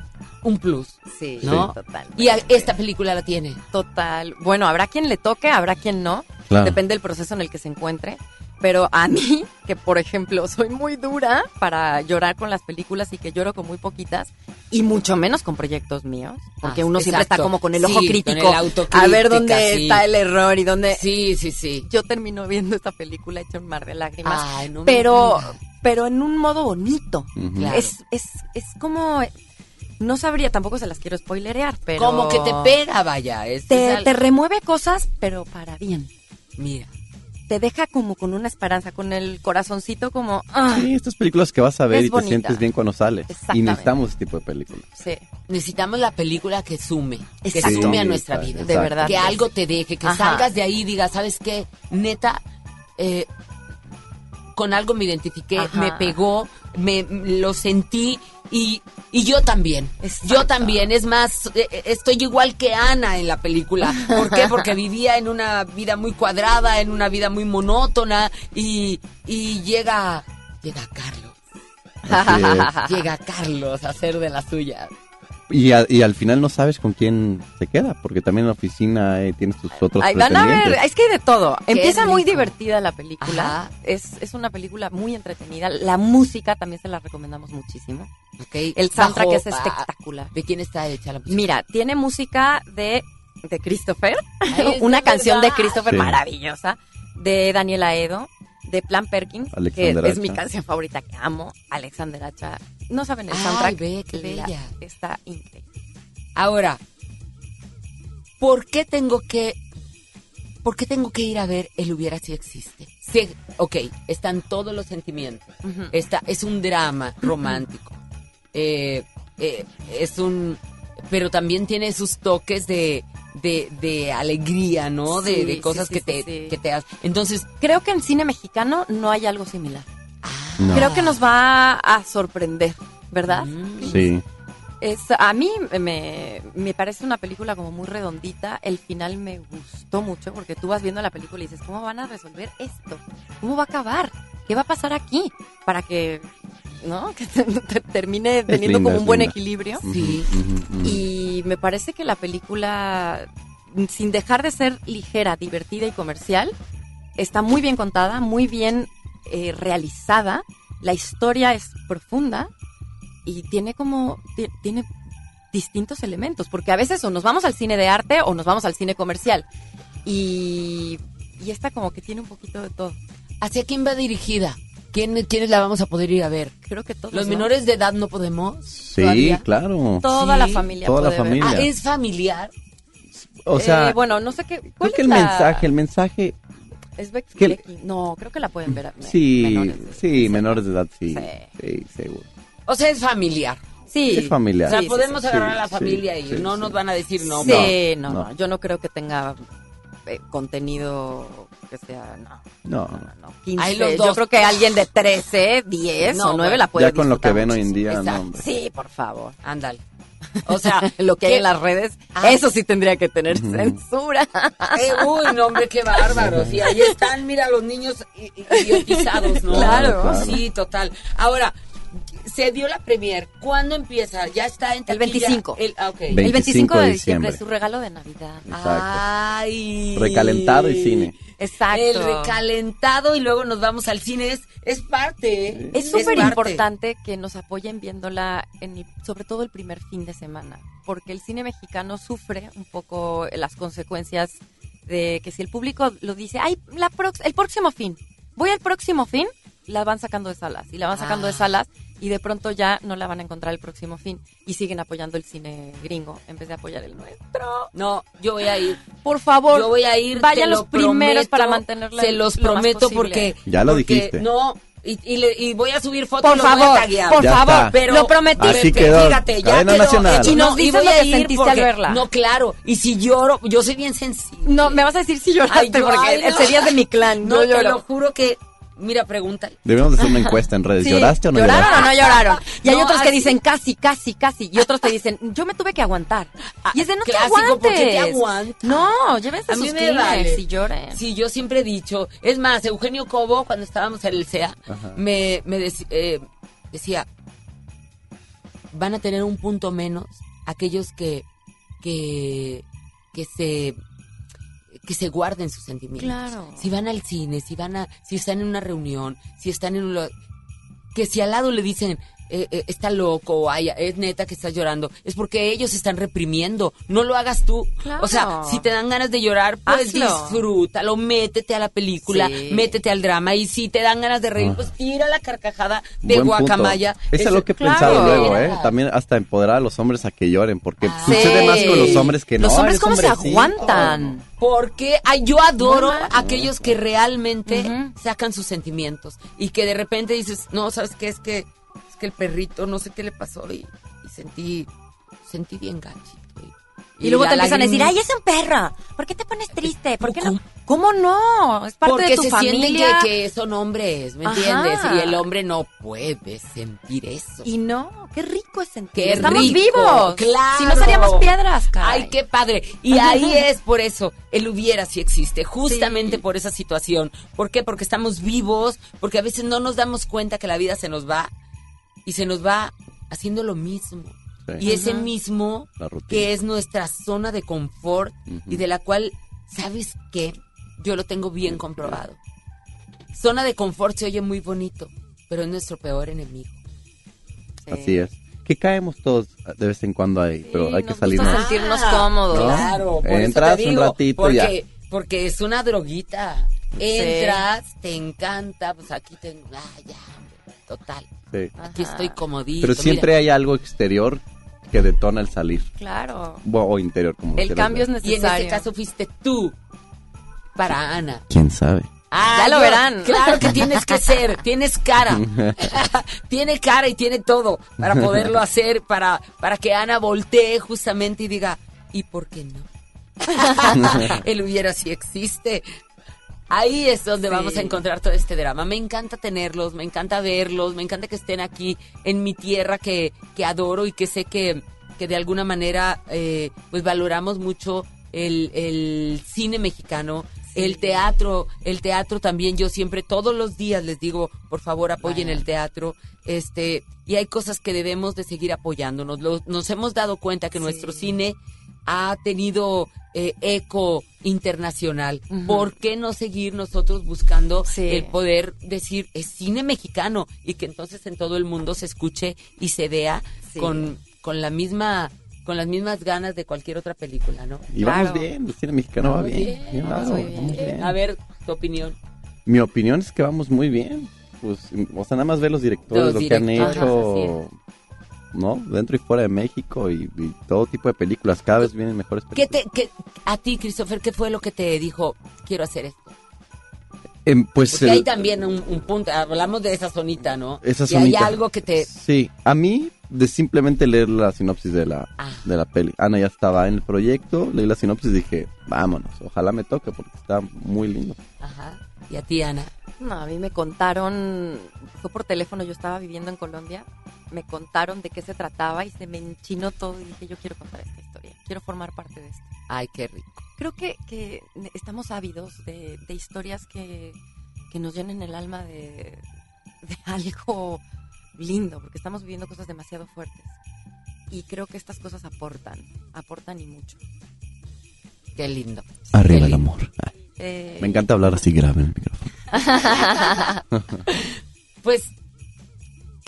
un plus. Sí, ¿no? total. Y a- esta película la tiene. Total. Bueno, habrá quien le toque, habrá quien no. Claro. Depende del proceso en el que se encuentre. Pero a mí, que por ejemplo soy muy dura para llorar con las películas y que lloro con muy poquitas, y mucho menos con proyectos míos, porque Ah, uno siempre está como con el Sí, ojo con crítico, el a ver dónde sí. está el error y dónde... Sí, sí, sí. Yo termino viendo esta película hecha un mar de lágrimas, Ay, no me pero. Pero en un modo bonito. Claro. Es, es, es como... No sabría, tampoco se las quiero spoilerear, pero... Como que te pega, vaya. Es, Te, es al- te remueve cosas, pero para bien. Mira. Te deja como con una esperanza, con el corazoncito como... ah, Sí, estas películas que vas a ver Es y te sientes bien cuando sales. Y necesitamos ese tipo de películas. sí. Necesitamos la película que sume, que sume a nuestra exacto. vida. De verdad. Que algo te deje, que Ajá. salgas de ahí y digas, ¿sabes qué? Neta, eh, con algo me identifiqué, Ajá. me pegó, me lo sentí y, y yo también. Exacto. Yo también. Es más, eh, eh, estoy igual que Ana en la película. ¿Por qué? Porque vivía en una vida muy cuadrada, en una vida muy monótona y, y llega, llega Carlos. Llega Carlos a hacer de las suyas. Y, a- y al final no sabes con quién se queda, porque también en la oficina eh, tienes tus otros Ay, van a ver, es que hay de todo. Empieza muy divertida la película. Es, es una película muy entretenida. La música también se la recomendamos muchísimo. El soundtrack Bajo- es espectacular. ¿De quién está hecha la música? Mira, tiene música de, de Christopher, Ay, una de canción de. Christopher Sí. maravillosa, de Daniela Edo, de Plan Perkins, Alexander que es mi canción favorita que amo, Alexander Hacha. No saben el Ay, soundtrack. ve, qué la- bella. Está increíble. Ahora, ¿por qué tengo que, por qué tengo que ir a ver El hubiera si existe? Sí, ok, están todos los sentimientos. Está, es un drama romántico. Eh, eh, es un, pero también tiene sus toques de, de, de alegría, ¿no? de, Sí, de sí, cosas sí, que sí, te, sí. que te hacen. Entonces, Creo que en cine mexicano no hay algo similar. No. Creo que nos va a sorprender, ¿verdad? Mm. Sí. Es, a mí me, me parece una película como muy redondita. El final me gustó mucho porque tú vas viendo la película y dices, ¿cómo van a resolver esto? ¿Cómo va a acabar? ¿Qué va a pasar aquí? Para que, ¿no? Que te- te- termine teniendo linda, como un buen linda. equilibrio. Sí. Y me parece que la película, sin dejar de ser ligera, divertida y comercial, está muy bien contada, muy bien eh, realizada. La historia es profunda y tiene como ti- tiene distintos elementos, porque a veces o nos vamos al cine de arte o nos vamos al cine comercial. Y, y esta como que tiene un poquito de todo. ¿hacia quién va dirigida? ¿Quién, ¿Quiénes la vamos a poder ir a ver? Creo que todos. ¿Los ¿no? menores de edad no podemos? Sí, todavía? claro. Toda Sí, la familia. toda la ver. familia. Ah, ¿es familiar? O sea, Eh, bueno, no sé qué. ¿cuál creo que es el la- mensaje, el mensaje, Es Becky- que- Becky. No, creo que la pueden ver. sí, menores de- sí, menores de edad, sí, Sí. sí, seguro. O sea, es familiar. Sí. Es familiar. O sea, podemos sí, agarrar sí, a la sí, familia y sí, no sí. nos van a decir no. Sí, no, no. no, Yo no creo que tenga eh, contenido que sea. No. No, no, 15. Ahí los Yo dos. creo que alguien de 13, 10 No, o 9 bueno, la puede ya con lo que ven hoy en día, no, hombre. Sí, por favor. Ándale. O sea, Lo que hay en las redes, Ah. eso sí tendría que tener censura. Eh, uy, no, hombre, qué bárbaros. Y ahí están, mira, los niños idiotizados, ¿no? Claro. Claro. Sí, total. Ahora, se dio la premier. ¿Cuándo empieza? Ya está en El taquilla? 25. El, ah, ok. El 25 de 25 de diciembre, diciembre. su regalo de Navidad. Exacto. Ay. Recalentado y cine. Exacto. El recalentado y luego nos vamos al cine. Es, es parte. Es súper importante que nos apoyen viéndola, en el- sobre todo el primer fin de semana, porque el cine mexicano sufre un poco las consecuencias de que si el público lo dice, ay, la prox- el próximo fin, voy al próximo fin, la van sacando de salas y la van sacando de Ah. salas y de pronto ya no la van a encontrar el próximo fin y siguen apoyando el cine gringo en vez de apoyar el nuestro. No, yo voy a ir. Por favor, Yo voy a ir. vayan los lo primeros prometo, para mantenerla Se los lo prometo porque. Ya lo porque dijiste. No. Y, y, le- y voy a subir fotos Por y los voy a favor, taguear. por Ya favor, está. pero lo prometiste. Así quedó. Fíjate, ya quedó nacional. Y nos No, dices voy lo a que ir sentiste al porque- verla. No, claro. Y si lloro, yo soy bien sensible. No, me vas a decir si lloraste Ay, yo- porque ay, no. serías de mi clan. No, yo te lloro. lo juro que. Mira, pregúntale. Debemos de hacer una encuesta en redes. Sí, ¿Lloraste o no ¿Lloraron lloraste? o no lloraron? Y hay otros que dicen casi, casi, casi. Y otros te dicen, yo me tuve que aguantar. Y es de no te aguantes. ¿por qué te aguantas? No, llévense A mí sus me Kleenex vale. y lloren. Sí, yo siempre he dicho. Es más, Eugenio Cobo, cuando estábamos en el CEA, Ajá. me, me eh, decía, van a tener un punto menos aquellos que, que, que se que se guarden sus sentimientos. Claro. Si van al cine, si van a, si están en una reunión, si están en un que si al lado le dicen eh, eh, está loco o "Ay, es neta que estás llorando, es porque ellos están reprimiendo. No lo hagas tú. Claro. O sea, si te dan ganas de llorar, pues Hazlo. disfrútalo, métete a la película, Sí. métete al drama. Y si te dan ganas de reír, Ah. pues tira la carcajada de Buen punto. guacamaya. Es Eso- lo que he claro. pensado luego, ¿eh? También hasta empoderar a los hombres a que lloren, porque Ah. sucede Sí. más con los hombres que no. Los hombres cómo se aguantan. Porque ay, yo adoro a aquellos que realmente sacan sus sentimientos y que de repente dices, no, ¿sabes qué? Es que, es que el perrito, no sé qué le pasó y, y sentí, sentí bien gachito. Y, luego te empiezan a decir, ay, es un perro. ¿Por qué te pones triste? ¿Por qué no? ¿Cómo? ¿Cómo no? Es parte Porque de tu se familia. sienten que, que son hombres, ¿me Ajá. entiendes? Y el hombre no puede sentir eso. Y no, qué rico es sentir. Qué Estamos rico, vivos. Claro. Si no seríamos piedras, caray. Ay, qué padre. Y ahí es por eso, el hubiera si existe, justamente Sí. por esa situación. ¿Por qué? Porque estamos vivos, porque a veces no nos damos cuenta que la vida se nos va y se nos va haciendo lo mismo. Sí. Y ese Ajá. mismo La rutina. que es nuestra zona de confort Ujú. y de la cual, ¿sabes qué? Yo lo tengo bien comprobado. Zona de confort se oye muy bonito, pero es nuestro peor enemigo. Así es. Que caemos todos de vez en cuando ahí, pero hay que nos salirnos. gusta sentirnos cómodos. ¿No? Claro, por Entras eso te digo, un ratito porque, ya. Porque es una droguita. Entras, te encanta, pues aquí tengo, ah, ya, total. Sí. Aquí estoy comodito. Pero siempre mira. hay algo exterior que detona el salir. Claro. O, o interior, como El cambio es ver. Y en este necesario. caso fuiste tú para Ana. ¿Quién sabe? Ah, Ya lo verán. Claro que tienes que ser, tienes cara. tiene cara y tiene todo para poderlo hacer, para, para que Ana voltee justamente y diga, ¿y por qué no? El hubiera si existe. Ahí es donde Sí. vamos a encontrar todo este drama. Me encanta tenerlos, me encanta verlos, me encanta que estén aquí en mi tierra que, que adoro y que sé que, que de alguna manera eh, pues valoramos mucho el, el cine mexicano, el teatro, el teatro también. Yo siempre todos los días les digo, por favor apoyen el teatro. Este, y hay cosas que debemos de seguir apoyándonos. Lo- nos hemos dado cuenta que nuestro cine ha tenido eh, eco internacional. ¿Por qué no seguir nosotros buscando Sí. el poder decir es cine mexicano y que entonces en todo el mundo se escuche y se vea Sí. con, con la misma con las mismas ganas de cualquier otra película, ¿no? Y vamos Claro. bien, el cine mexicano va Vamos bien. bien, Bien, vamos vamos, muy vamos bien. bien. A ver, tu opinión. Mi opinión es que vamos muy bien. Pues, o sea, nada más ver los directores, Los lo que han hecho, ¿no? Dentro y fuera de México y, y todo tipo de películas. Cada vez vienen mejores ¿Qué películas. te, qué- a ti, Christopher, qué fue lo que te dijo, quiero hacer esto? Em, pues Porque el- hay también un, un punto, hablamos de esa zonita, ¿no? Esa y zonita. hay algo que te... Sí, a mí, de simplemente leer la sinopsis de la, Ah. de la peli. Ana ya estaba en el proyecto, leí la sinopsis y dije, vámonos, ojalá me toque porque está muy lindo. Ajá. Y a ti, Ana. No, a mí me contaron, fue por teléfono, yo estaba viviendo en Colombia, me contaron de qué se trataba y se me enchinó todo y dije, yo quiero contar esta historia, quiero formar parte de esto. Ay, qué rico. Creo que, que estamos ávidos de, de historias que, que nos llenen el alma de, de algo lindo, porque estamos viviendo cosas demasiado fuertes. Y creo que estas cosas aportan, aportan y mucho. Qué lindo. Arriba Qué el lindo. amor. Eh, Me encanta hablar así grave en el micrófono. Pues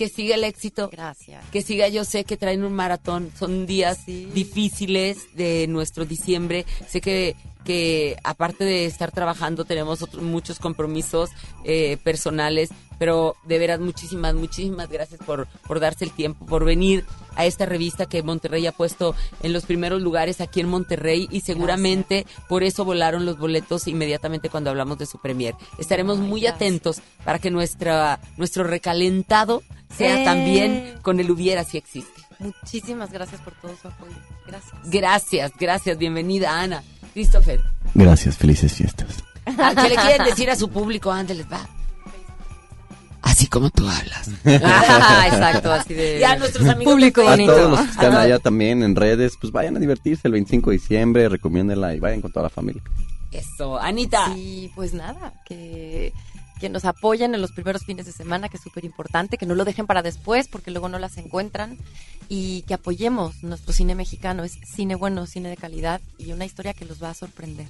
que siga el éxito. Gracias. Que siga, yo sé que traen un maratón, son días Sí. difíciles de nuestro diciembre. Sé que, que aparte de estar trabajando tenemos otros, muchos compromisos eh, personales, pero de veras muchísimas, muchísimas gracias por, por darse el tiempo, por venir a esta revista que Monterrey ha puesto en los primeros lugares aquí en Monterrey y seguramente por eso volaron los boletos inmediatamente cuando hablamos de su premier. Estaremos Ay, muy gracias. atentos para que nuestra, nuestro recalentado sea Eh. también con el hubiera si existe. Muchísimas gracias por todo su apoyo. Gracias. Gracias, gracias, bienvenida Ana. Christopher, Gracias, felices fiestas. ¿a ¿qué le quieren decir a su público? Ándeles, va. Así como tú hablas. Ah, exacto, así de... Ya nuestros amigos Público A bonito. todos los que están allá también en redes, pues vayan a divertirse el 25 de diciembre, recomiéndenla y vayan con toda la familia. Eso, Anita. Sí, pues nada, que, que nos apoyen en los primeros fines de semana, que es súper importante, que no lo dejen para después porque luego no las encuentran y que apoyemos nuestro cine mexicano. Es cine bueno, cine de calidad y una historia que los va a sorprender.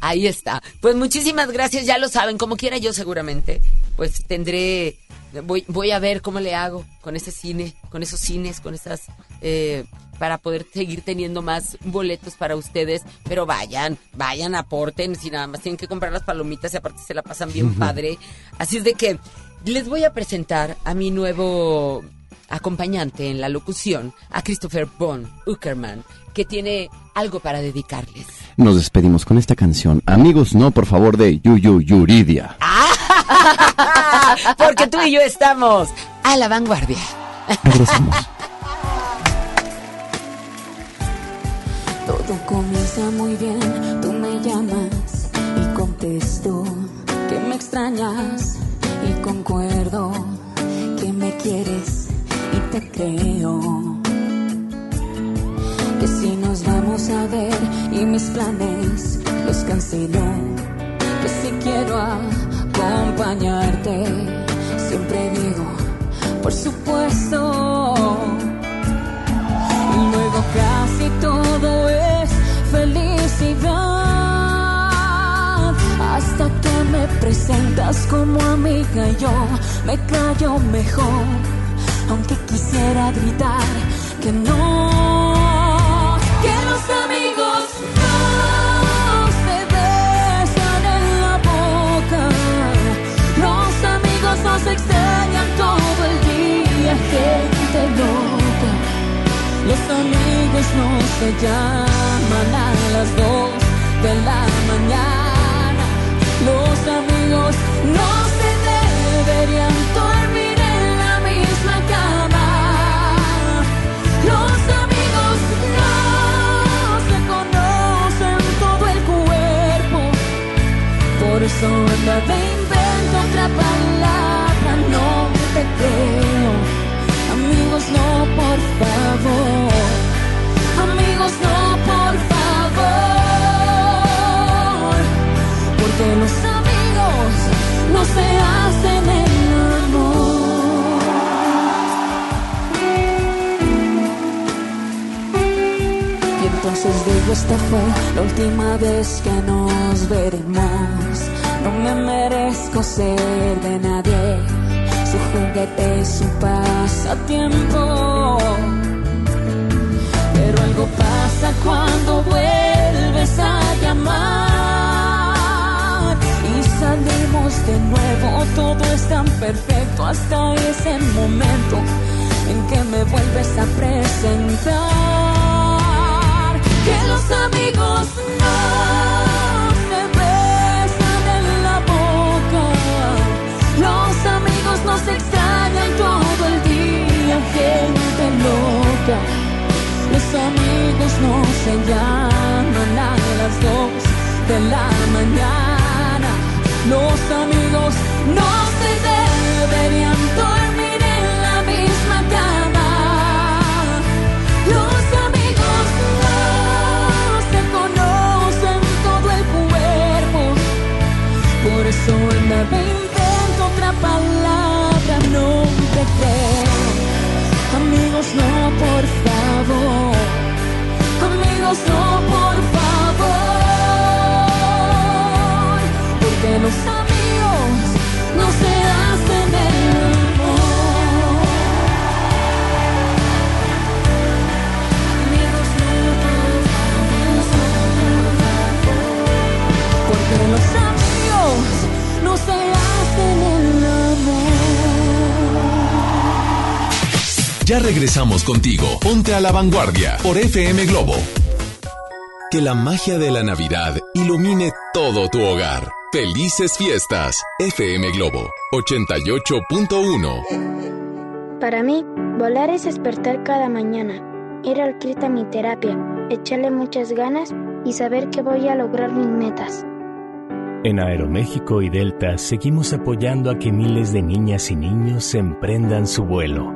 Ahí está. Pues muchísimas gracias, ya lo saben, como quiera yo seguramente, pues tendré, voy, voy a ver cómo le hago con ese cine, con esos cines, con esas, eh, para poder seguir teniendo más boletos para ustedes, pero vayan, vayan, aporten, si nada más tienen que comprar las palomitas y aparte se la pasan bien padre. Así es de que les voy a presentar a mi nuevo acompañante en la locución, a Christopher Von Uckerman, que tiene algo para dedicarles. Nos despedimos con esta canción. Amigos, no, por favor, de Yuyu Yuridia. Porque tú y yo estamos a la vanguardia. Regresamos. Todo comienza muy bien, tú me llamas y contesto que me extrañas y concuerdo que me quieres y te creo. Que si nos vamos a ver y mis planes los cancelo, que si quiero acompañarte, siempre digo, por supuesto casi todo es felicidad. Hasta que me presentas como amiga y yo me callo mejor, aunque quisiera gritar que no, que los amigos. Los amigos no se llaman a las dos de la mañana, los pasatiempo. Pero algo pasa cuando vuelves a llamar y salimos de nuevo. Todo es tan perfecto hasta ese momento en que me vuelves a presentar. Que los amigos Los amigos no se llaman a las dos de la mañana. Los amigos no se deberían no, por favor. Amigos, no, por favor. Porque los Ya regresamos contigo. Ponte a la vanguardia por FM Globo. Que la magia de la Navidad ilumine todo tu hogar. Felices fiestas. FM Globo 88.1. Para mí, volar es despertar cada mañana, ir al CRIT a mi terapia, echarle muchas ganas y saber que voy a lograr mis metas. En Aeroméxico y Delta seguimos apoyando a que miles de niñas y niños emprendan su vuelo.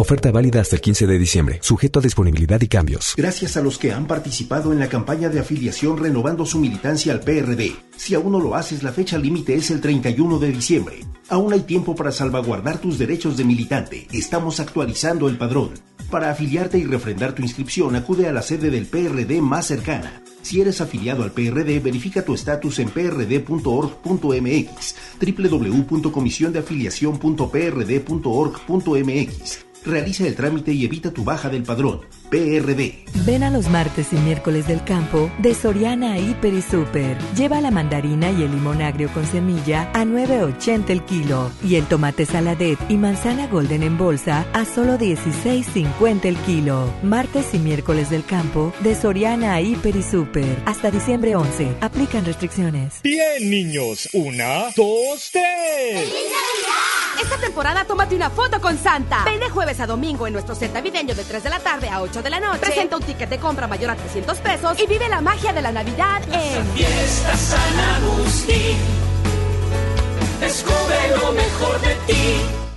Oferta válida hasta el 15 de diciembre, sujeto a disponibilidad y cambios. Gracias a los que han participado en la campaña de afiliación renovando su militancia al PRD. Si aún no lo haces, la fecha límite es el 31 de diciembre. Aún hay tiempo para salvaguardar tus derechos de militante. Estamos actualizando el padrón. Para afiliarte y refrendar tu inscripción, acude a la sede del PRD más cercana. Si eres afiliado al PRD, verifica tu estatus en prd.org.mx, www.comisiondeafiliación.prd.org.mx. Realiza el trámite y evita tu baja del padrón. PRD. Ven a los martes y miércoles del campo de Soriana Hiper y Super. Lleva la mandarina y el limón agrio con semilla a 9.80 el kilo y el tomate saladet y manzana golden en bolsa a solo 16.50 el kilo. Martes y miércoles del campo de Soriana Hiper y Super. Hasta diciembre 11. Aplican restricciones. Bien, niños. Una, dos, tres. Esta temporada tómate una foto con Santa. Ven de jueves a domingo en nuestro set navideño de 3 de la tarde a 8 de la noche. Presenta un ticket de compra mayor a 300 pesos y vive la magia de la Navidad en Fiesta San Agustín. Descubre lo mejor de ti.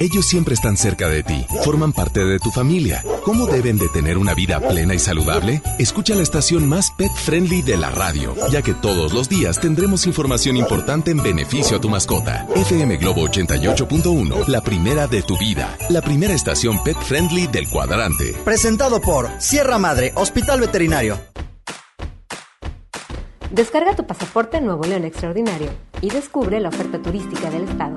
Ellos siempre están cerca de ti, forman parte de tu familia. ¿Cómo deben de tener una vida plena y saludable? Escucha la estación más pet friendly de la radio, ya que todos los días tendremos información importante en beneficio a tu mascota. FM Globo 88.1, la primera de tu vida, la primera estación pet friendly del cuadrante. Presentado por Sierra Madre, Hospital Veterinario. Descarga tu pasaporte Nuevo León Extraordinario y descubre la oferta turística del estado.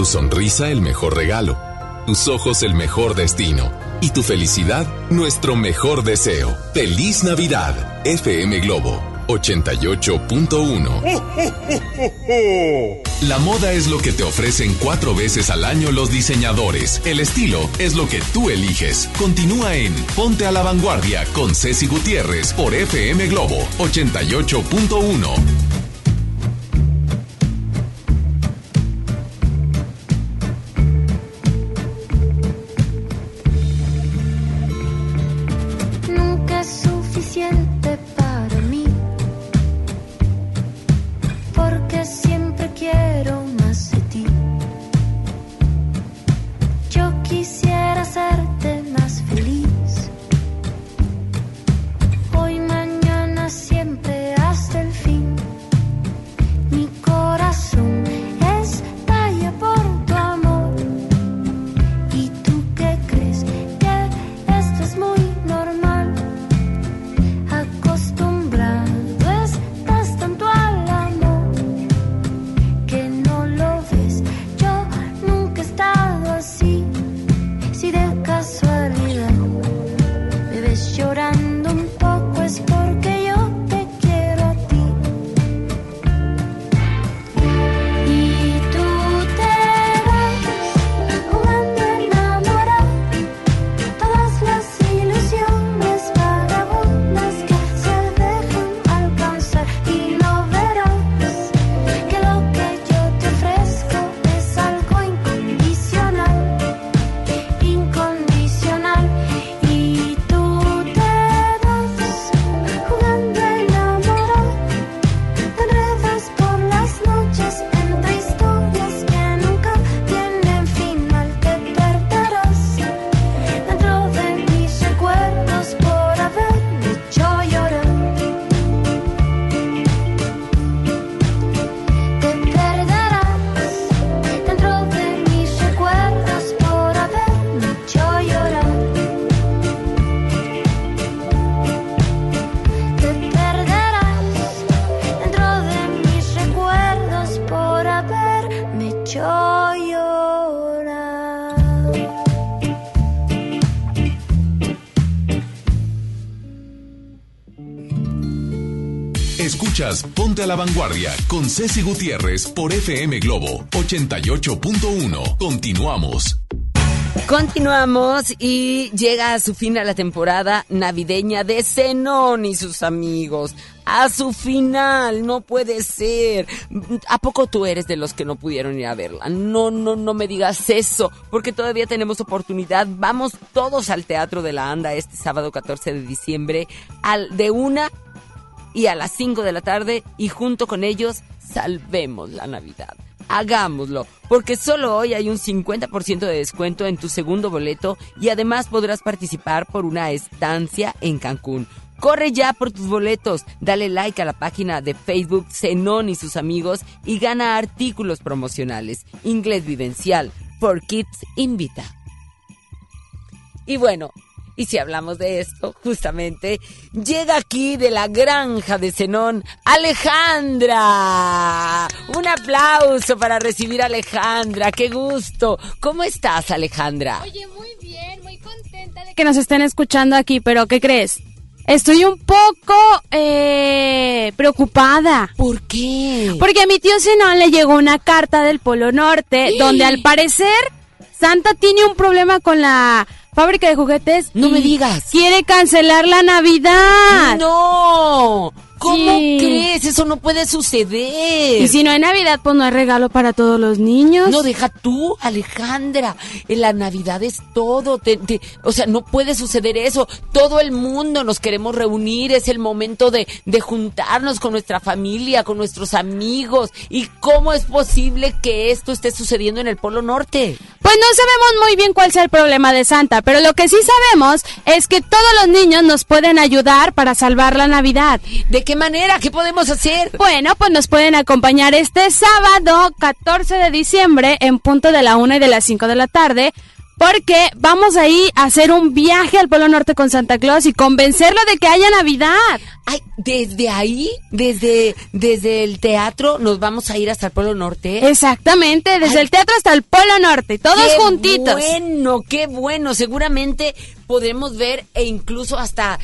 tu sonrisa el mejor regalo, tus ojos el mejor destino y tu felicidad nuestro mejor deseo. Feliz Navidad, FM Globo 88.1. La moda es lo que te ofrecen cuatro veces al año los diseñadores. El estilo es lo que tú eliges. Continúa en Ponte a la Vanguardia con Ceci Gutiérrez por FM Globo 88.1. A la Vanguardia con Ceci Gutiérrez por FM Globo 88.1. Continuamos. Continuamos y llega a su fin a la temporada navideña de Zenón y sus amigos. A su final, no puede ser. ¿A poco tú eres de los que no pudieron ir a verla? No, no, no me digas eso, porque todavía tenemos oportunidad. Vamos todos al Teatro de la Anda este sábado 14 de diciembre, al de una y a las 5 de la tarde, y junto con ellos salvemos la Navidad hagámoslo, porque solo hoy hay un 50% de descuento en tu segundo boleto y además podrás participar por una estancia en Cancún. Corre ya por tus boletos, dale like a la página de Facebook Zenón y sus amigos y gana artículos promocionales. Inglés vivencial, por Kids Invita. Y bueno, y si hablamos de esto, justamente, llega aquí de la granja de Zenón, Alejandra. Un aplauso para recibir a Alejandra, qué gusto. ¿Cómo estás, Alejandra? Oye, muy bien, muy contenta de que nos estén escuchando aquí, pero ¿qué crees? Estoy un poco eh, preocupada. ¿Por qué? Porque a mi tío Zenón le llegó una carta del Polo Norte donde al parecer Santa tiene un problema con la fábrica de juguetes. No me digas. Quiere cancelar la Navidad. No. ¿Cómo crees? Eso no puede suceder. Y si no hay Navidad, pues no hay regalo para todos los niños. No, deja tú, Alejandra. La Navidad es todo. o sea, no puede suceder eso. Todo el mundo nos queremos reunir. Es el momento de, de juntarnos con nuestra familia, con nuestros amigos. ¿Y cómo es posible que esto esté sucediendo en el Polo Norte? Pues no sabemos muy bien cuál sea el problema de Santa, pero lo que sí sabemos es que todos los niños nos pueden ayudar para salvar la Navidad. ¿De qué manera? ¿Qué podemos hacer? Bueno, pues nos pueden acompañar este sábado 14 de diciembre en punto de la 1 y de las 5 de la tarde porque vamos ahí a hacer un viaje al Polo Norte con Santa Claus y convencerlo de que haya Navidad. Ay, desde ahí, desde, desde el teatro, nos vamos a ir hasta el Polo Norte. Exactamente, desde el teatro hasta el Polo Norte, todos qué juntitos. Bueno, qué bueno. Seguramente podremos ver e incluso hasta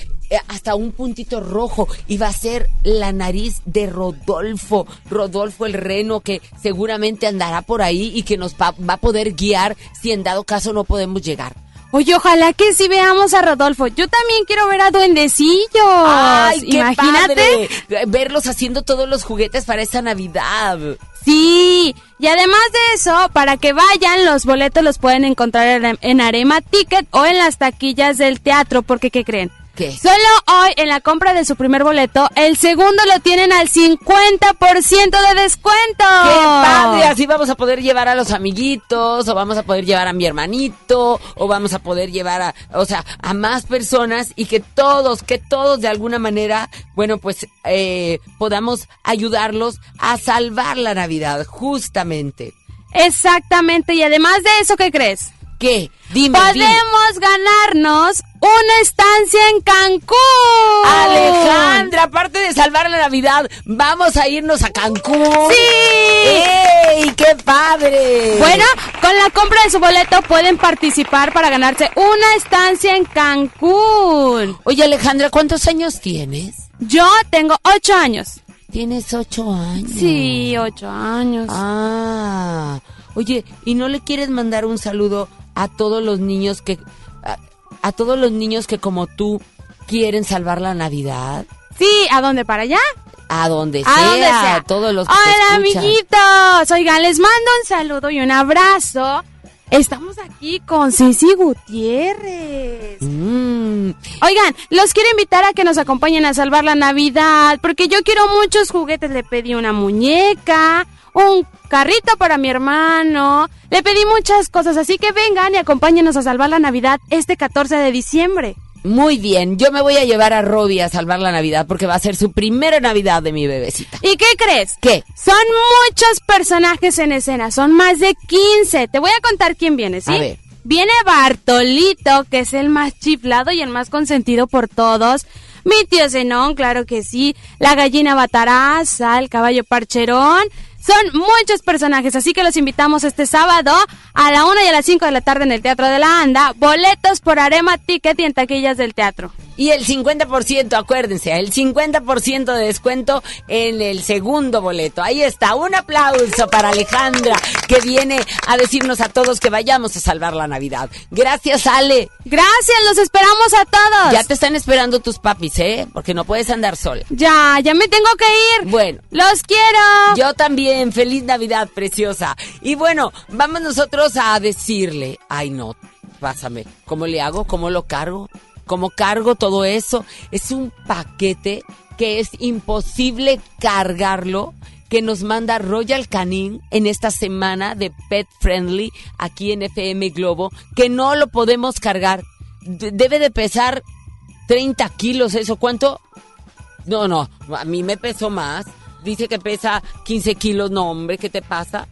hasta un puntito rojo y va a ser la nariz de Rodolfo, Rodolfo el reno que seguramente andará por ahí y que nos va, a poder guiar si en dado caso no podemos llegar. Oye, ojalá que sí veamos a Rodolfo. Yo también quiero ver a Duendecillos. Ay, qué Imagínate verlos haciendo todos los juguetes para esa Navidad. Sí, y además de eso, para que vayan, los boletos los pueden encontrar en, en Arema Ticket o en las taquillas del teatro, porque ¿qué creen? Solo hoy, en la compra de su primer boleto, el segundo lo tienen al 50% de descuento. ¡Qué padre! Así vamos a poder llevar a los amiguitos, o vamos a poder llevar a mi hermanito, o vamos a poder llevar a, o sea, a más personas y que todos, que todos de alguna manera, bueno, pues eh, podamos ayudarlos a salvar la Navidad, justamente. Exactamente, y además de eso, ¿qué crees? ¿Qué? Dime. Podemos ganarnos una estancia en Cancún. Alejandra, aparte de salvar la Navidad, vamos a irnos a Cancún. Sí. ¡Ey, qué padre! Bueno, con la compra de su boleto pueden participar para ganarse una estancia en Cancún. Oye, Alejandra, ¿cuántos años tienes? Yo tengo ocho años. ¿Tienes ocho años? Sí, ocho años. Ah. Oye, ¿y no le quieres mandar un saludo a todos los niños que a, todos los niños que como tú quieren salvar la Navidad? Sí, ¿a dónde para allá? A donde sea, a todos los que Hola, amiguitos. Oigan, les mando un saludo y un abrazo. Estamos aquí con Ceci Gutiérrez. Mm. Oigan, los quiero invitar a que nos acompañen a salvar la Navidad, porque yo quiero muchos juguetes. Le pedí una muñeca, un carrito para mi hermano. Le pedí muchas cosas, así que vengan y acompáñenos a salvar la Navidad este 14 de diciembre. Muy bien, yo me voy a llevar a Robbie a salvar la Navidad porque va a ser su primera Navidad de mi bebecita. ¿Y qué crees? ¿Qué? Son muchos personajes en escena, son más de 15. Te voy a contar quién viene, ¿sí? A ver. Viene Bartolito, que es el más chiflado y el más consentido por todos. Mi tío Zenón, claro que sí. La gallina bataraza, el caballo parcherón. Son muchos personajes, así que los invitamos este sábado a la 1 y a las 5 de la tarde en el Teatro de la Anda. Boletos por Arema Ticket y en taquillas del teatro. Y el 50%, acuérdense, el 50% de descuento en el segundo boleto. Ahí está, un aplauso para Alejandra que viene a decirnos a todos que vayamos a salvar la Navidad. Gracias, Ale. Gracias, los esperamos a todos. Ya te están esperando tus papis, ¿eh? Porque no puedes andar sola. Ya, ya me tengo que ir. Bueno. Los quiero. Yo también. Feliz Navidad, preciosa. Y bueno, vamos nosotros a decirle, ay no, pásame, ¿cómo le hago? ¿Cómo lo cargo? ¿Cómo cargo todo eso? Es un paquete que es imposible cargarlo que nos manda Royal Canin en esta semana de Pet Friendly aquí en FM Globo, que no lo podemos cargar. Debe de pesar 30 kilos eso. ¿Cuánto? No, no, a mí me pesó más. Dice que pesa 15 kilos. No, hombre, ¿qué te pasa?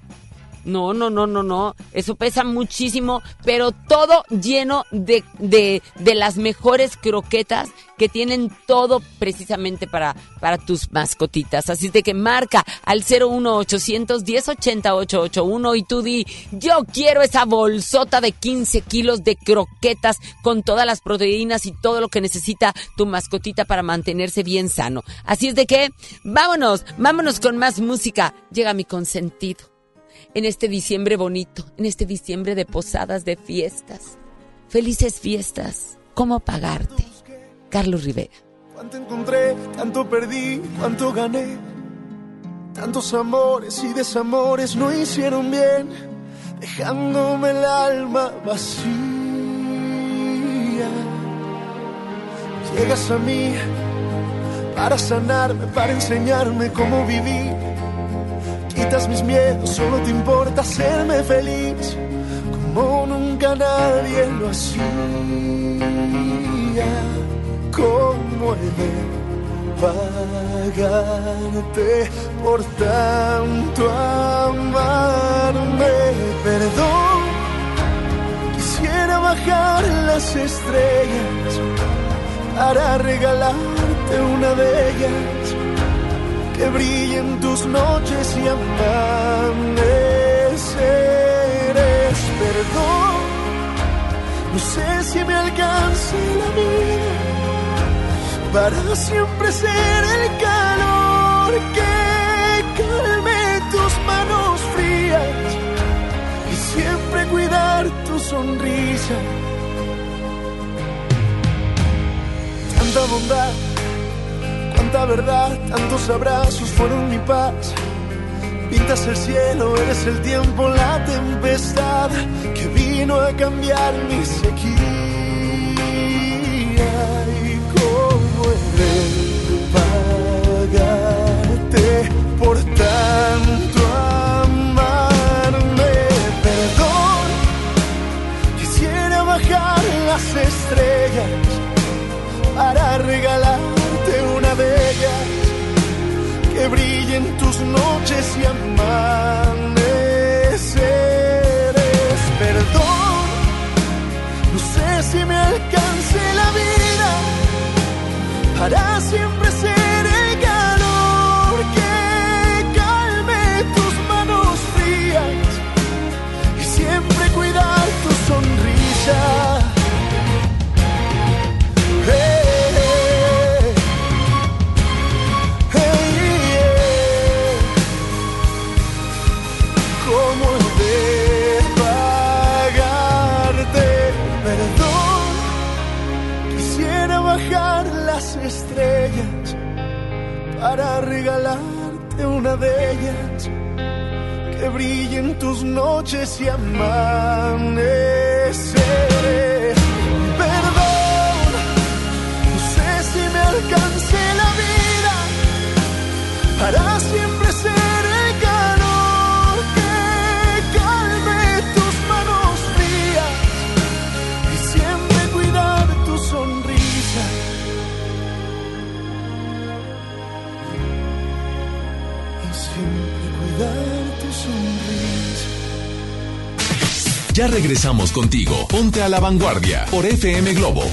No, no, no, no, no. Eso pesa muchísimo, pero todo lleno de, de, de las mejores croquetas que tienen todo precisamente para, para tus mascotitas. Así de que marca al 01800 1080 881 y tú di, yo quiero esa bolsota de 15 kilos de croquetas con todas las proteínas y todo lo que necesita tu mascotita para mantenerse bien sano. Así es de que, vámonos, vámonos con más música. Llega mi consentido en este diciembre bonito, en este diciembre de posadas, de fiestas. Felices fiestas. ¿Cómo pagarte? Carlos Rivera. Cuánto encontré, tanto perdí, cuánto gané. Tantos amores y desamores no hicieron bien, dejándome el alma vacía. Llegas a mí para sanarme, para enseñarme cómo vivir. Quitas mis miedos, solo te importa hacerme feliz, como nunca nadie lo hacía. ¿Cómo he de pagarte por tanto amarme? Perdón, quisiera bajar las estrellas para regalarte una de ellas que brillen tus noches y amaneceres. Perdón, no sé si me alcance la vida para siempre ser el calor que calme tus manos frías y siempre cuidar tu sonrisa. Tanta bondad Cuánta verdad, tantos abrazos fueron mi paz. Pintas el cielo, eres el tiempo, la tempestad que vino a cambiar mi sequía. Y cómo he de pagarte por tanto amarme. Perdón, quisiera bajar las estrellas para regalarte brillen tus noches y amaneceres. Perdón, no sé si me alcance la vida para siempre ser el calor que calme tus manos frías y siempre cuidar tu sonrisa. Para regalarte una de ellas que brillen tus noches y amaneceres. Perdón, no sé si me alcance la vida para siempre Ya regresamos contigo. Ponte a la vanguardia por FM Globo.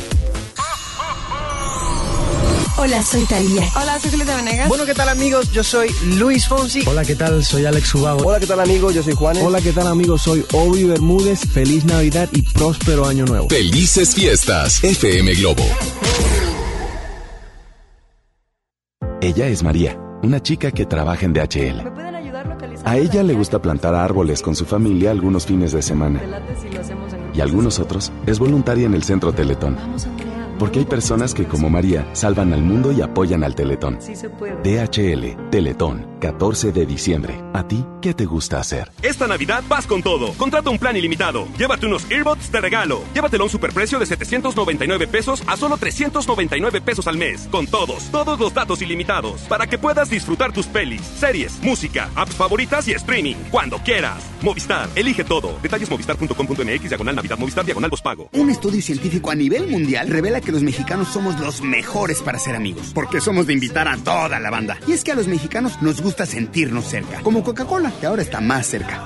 Hola, soy Talía. Hola, soy Julieta Venegas. Bueno, ¿qué tal amigos? Yo soy Luis Fonsi. Hola, ¿qué tal? Soy Alex Ubago. Hola, ¿qué tal amigos? Yo soy Juanes. Hola, ¿qué tal amigos? Soy Obi Bermúdez. Feliz Navidad y próspero año nuevo. Felices fiestas. FM Globo. Ella es María, una chica que trabaja en DHL. A ella la le gusta plantar árboles con su familia algunos fines de semana. ¿Te late si lo hacemos en Y algunos otros es voluntaria en el Centro Teletón. Porque hay personas que, como María, salvan al mundo y apoyan al Teletón. Sí se puede. DHL, Teletón, 14 de diciembre. ¿A ti qué te gusta hacer? Esta Navidad vas con todo. Contrata un plan ilimitado. Llévate unos earbuds de regalo. Llévatelo a un superprecio de 799 pesos a solo 399 pesos al mes. Con todos, todos los datos ilimitados. Para que puedas disfrutar tus pelis, series, música, apps favoritas y streaming. Cuando quieras. Movistar, elige todo. Detalles movistar.com.mx, diagonal Navidad, Movistar, diagonal pago. Un estudio científico a nivel mundial revela que los mexicanos somos los mejores para ser amigos, porque somos de invitar a toda la banda. Y es que a los mexicanos nos gusta sentirnos cerca, como Coca-Cola, que ahora está más cerca.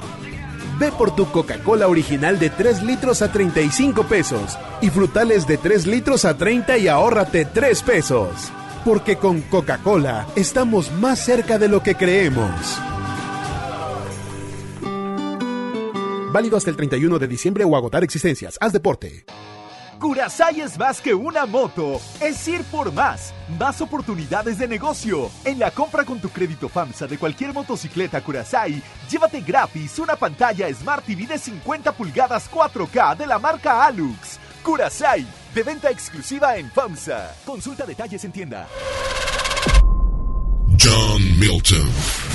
Ve por tu Coca-Cola original de 3 litros a 35 pesos y frutales de 3 litros a 30 y ahórrate 3 pesos. Porque con Coca-Cola estamos más cerca de lo que creemos. Válido hasta el 31 de diciembre o agotar existencias. Haz deporte. Curasai es más que una moto, es ir por más, más oportunidades de negocio. En la compra con tu crédito FAMSA de cualquier motocicleta Curasai, llévate gratis una pantalla Smart TV de 50 pulgadas 4K de la marca Alux. Curasai, de venta exclusiva en FAMSA. Consulta detalles en tienda. John Milton.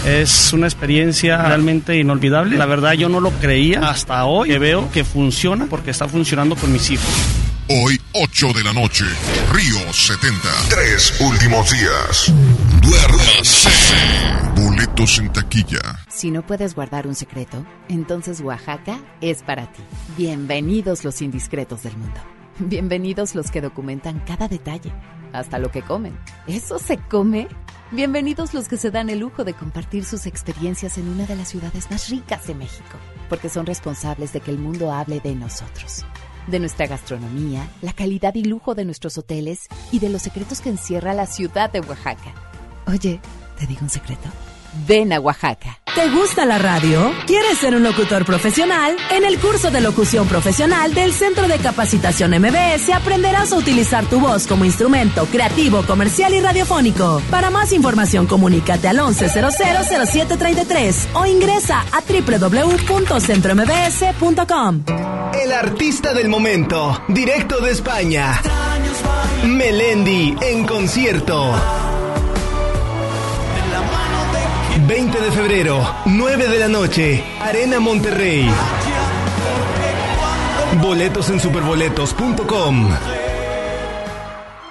Es una experiencia realmente inolvidable. La verdad yo no lo creía hasta hoy que veo que funciona porque está funcionando con mis hijos. Hoy, 8 de la noche, Río 70. Tres últimos días. Duérmase. Boletos en taquilla. Si no puedes guardar un secreto, entonces Oaxaca es para ti. Bienvenidos los indiscretos del mundo. Bienvenidos los que documentan cada detalle, hasta lo que comen. ¿Eso se come? Bienvenidos los que se dan el lujo de compartir sus experiencias en una de las ciudades más ricas de México, porque son responsables de que el mundo hable de nosotros, de nuestra gastronomía, la calidad y lujo de nuestros hoteles y de los secretos que encierra la ciudad de Oaxaca. Oye, ¿te digo un secreto? Ven a Oaxaca. ¿Te gusta la radio? ¿Quieres ser un locutor profesional? En el curso de locución profesional del Centro de Capacitación MBS aprenderás a utilizar tu voz como instrumento creativo, comercial y radiofónico. Para más información, comunícate al 11000733 o ingresa a www.centrombs.com. El artista del momento, directo de España. Melendi en concierto. 20 de febrero, 9 de la noche, Arena Monterrey. Boletos en superboletos.com.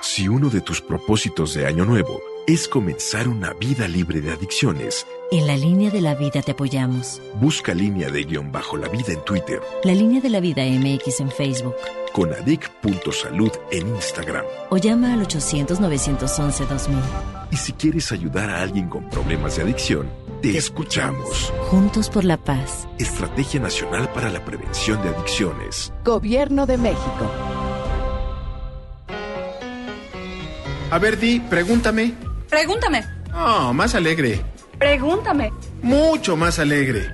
Si uno de tus propósitos de año nuevo es comenzar una vida libre de adicciones, En la línea de la vida te apoyamos. busca línea de guion bajo la vida en Twitter, La línea de la vida MX en Facebook. Con adic.salud en Instagram. O llama al 800-911-2000. Y si quieres ayudar a alguien con problemas de adicción, te escuchamos. Juntos por la paz. Estrategia Nacional para la Prevención de Adicciones. Gobierno de México. A ver, Di, pregúntame. Pregúntame. Oh, más alegre. Pregúntame. Mucho más alegre.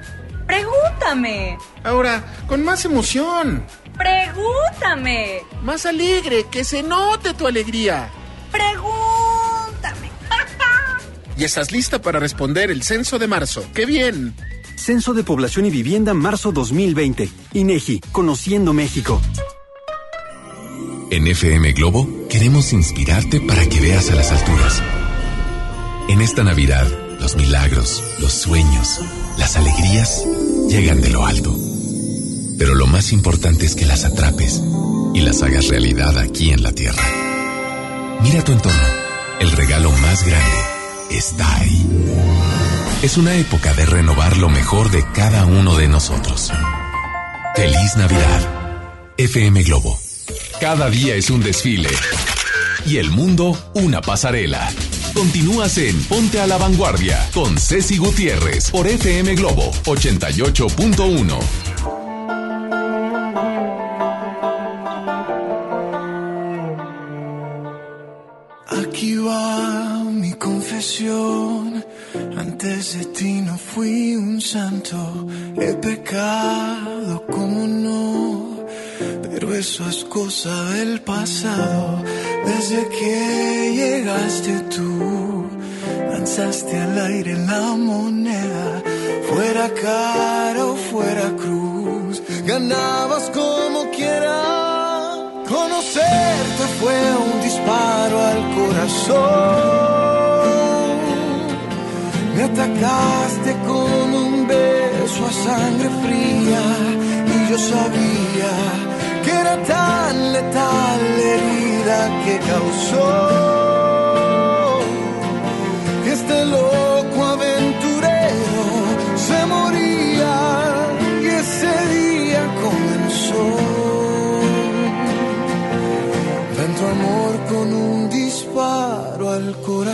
Pregúntame. Ahora, con más emoción. Pregúntame. Más alegre, que se note tu alegría. Pregúntame. Y estás lista para responder el censo de marzo. ¡Qué bien! Censo de Población y Vivienda marzo 2020. INEGI, Conociendo México. En FM Globo queremos inspirarte para que veas a las alturas. En esta Navidad, los milagros, los sueños, las alegrías llegan de lo alto. Pero lo más importante es que las atrapes y las hagas realidad aquí en la Tierra. Mira tu entorno. El regalo más grande está ahí. Es una época de renovar lo mejor de cada uno de nosotros. Feliz Navidad. FM Globo. Cada día es un desfile. Y el mundo una pasarela. Continúas en Ponte a la Vanguardia con Ceci Gutiérrez por FM Globo 88.1. Aquí va mi confesión. Antes de ti no fui un santo. He pecado, como no. Pero eso es cosa del pasado. Desde que llegaste tú, Lanzaste al aire la moneda, fuera cara o fuera cruz, ganabas como quiera. Conocerte fue un disparo al corazón. Me atacaste con un beso a sangre fría y yo sabía que era tan letal la herida que causó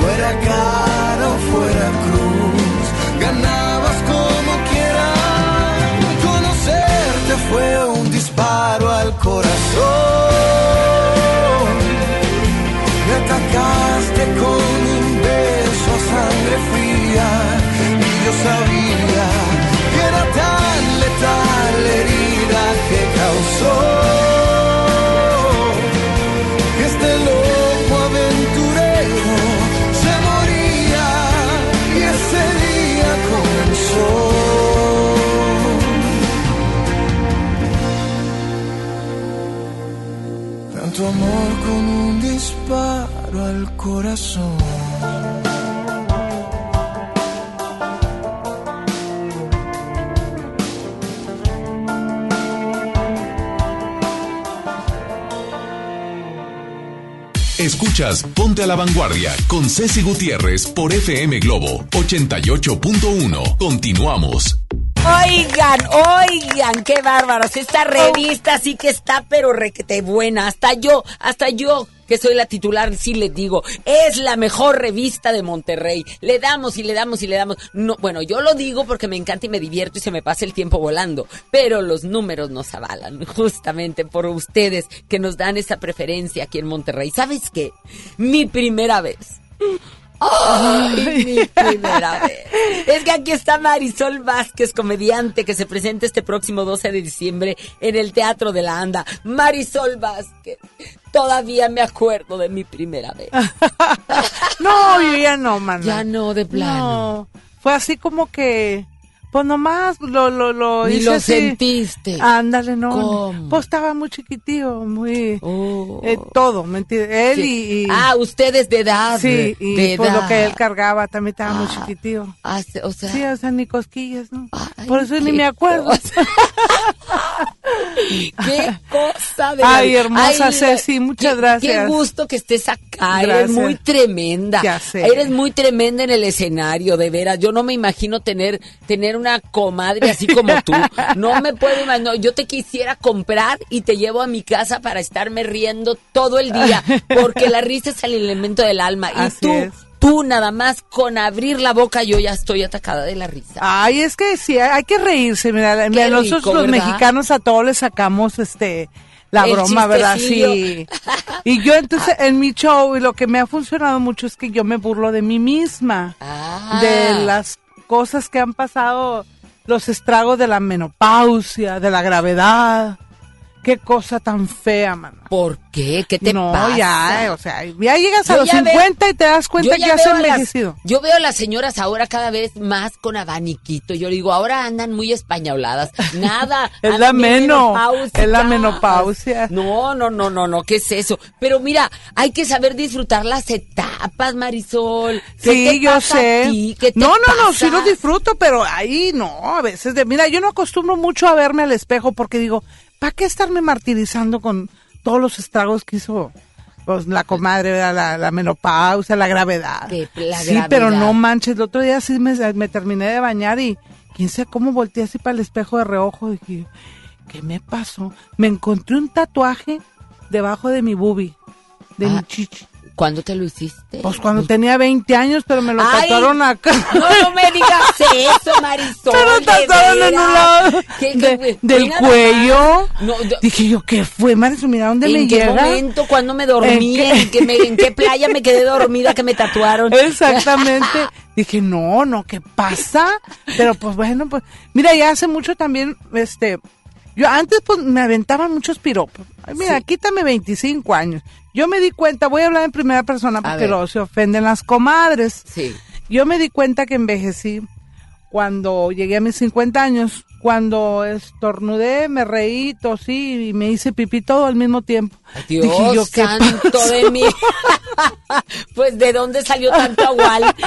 fuera cara o fuera cruz, ganabas como quieras, conocerte fue un disparo al corazón. Me atacaste con un beso a sangre fría. Y yo sabía que era tan letal la herida que causó amor con un disparo al corazón. Escuchas Ponte a la Vanguardia con Ceci Gutiérrez por FM Globo 88.1. Continuamos. Oigan, oigan, qué bárbaros. Esta revista sí que está, pero requete buena. Hasta yo, hasta yo, que soy la titular, sí les digo, es la mejor revista de Monterrey. Le damos y le damos y le damos. No, bueno, yo lo digo porque me encanta y me divierto y se me pasa el tiempo volando. Pero los números nos avalan, justamente por ustedes que nos dan esa preferencia aquí en Monterrey. ¿Sabes qué? Mi primera vez. ¡Ay, mi primera vez! Es que aquí está Marisol Vázquez, comediante, que se presenta este próximo 12 de diciembre en el Teatro de la Anda. Marisol Vázquez, todavía me acuerdo de mi primera vez. No, yo ya no, man. Ya no, de plano. No, fue así como que, pues nomás lo, lo, lo Ni hice lo así. sentiste. Ándale, no. ¿Cómo? Pues estaba muy chiquitío, muy, eh, todo, ¿me entiendes? Él Sí. y, y- Ah, ustedes de edad. Sí, y de pues lo edad. que él cargaba también estaba muy chiquitío. Ah, o sea, Sí, o sea, ni cosquillas, ¿no? Por eso ni me acuerdo. qué cosa de Ay, hermosa Ay, Ceci, muchas qué- gracias. Qué gusto que estés acá, eres muy tremenda. Ya sé. Eres muy tremenda en el escenario, de veras. Yo no me imagino tener tener una comadre así como tú. No me puedo imaginar. Yo te quisiera comprar y te llevo a mi casa para estarme riendo todo el día, porque la risa es el elemento del alma. Y tú, es. Tú nada más con abrir la boca yo ya estoy atacada de la risa. Ay, es que sí, hay que reírse. Mira, mira, nosotros los ¿verdad? mexicanos a todos les sacamos este la El broma, ¿verdad? Sí. Y yo entonces en mi show y lo que me ha funcionado mucho es que yo me burlo de mí misma, Ah. de las cosas que han pasado, los estragos de la menopausia, de la gravedad. Qué cosa tan fea, mano. ¿Por qué? ¿Qué te no, pasa? ya, o sea, ya llegas a los ya veo- 50 y te das cuenta que ya has las- envejecido. yo veo a las señoras ahora cada vez más con abaniquito. Yo digo, ahora andan muy españoladas. Nada. Es la meno, es la menopausia. No, no, no, no, no, ¿qué es eso? Pero mira, hay que saber disfrutar las etapas, Marisol. ¿Qué Sí, te yo pasa a sé. ti? ¿Qué te no, no, no, sí lo disfruto, pero ahí no, a veces de, mira, yo no acostumbro mucho a verme al espejo porque digo, ¿para qué estarme martirizando con todos los estragos que hizo pues, la comadre. La, la menopausia, la gravedad? La sí, pero no manches, el otro día sí me, me terminé de bañar y quién sabe cómo volteé así para el espejo de reojo, dije, ¿qué me pasó? Me encontré un tatuaje debajo de mi bubi, de mi chichi. ¿Cuándo te lo hiciste? Pues cuando tenía 20 años, pero me lo Ay, tatuaron acá. No, no me digas eso, Marisol. Me lo tatuaron en un lado ¿Qué- de- qué- del cuello. No, Dije yo, ¿qué fue, Marisol? Mira, ¿dónde me ¿En qué llega? momento? ¿Cuándo me dormí? ¿En ¿En qué? qué, me- en qué playa me quedé dormida que me tatuaron? Exactamente. Dije, no, no, ¿qué pasa? Pero pues bueno, pues, mira, ya hace mucho también, este, yo antes pues me aventaban muchos piropos. Ay, mira, quítame 25 años. Yo me di cuenta, voy a hablar en primera persona porque luego se ofenden las comadres. Sí. Yo me di cuenta que envejecí cuando llegué a mis 50 años, cuando estornudé, me reí, tosí y me hice pipí todo al mismo tiempo. Dios Dije yo, ¿qué santo de mí. pues, ¿de dónde salió tanto agual?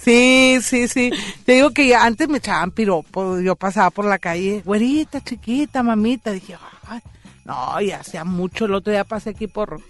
Sí, sí, sí. Te digo que ya antes me echaban piropos. Yo pasaba por la calle, güerita, chiquita, mamita. Dije, "Ay, no, ya hacía mucho. El otro día pasé aquí por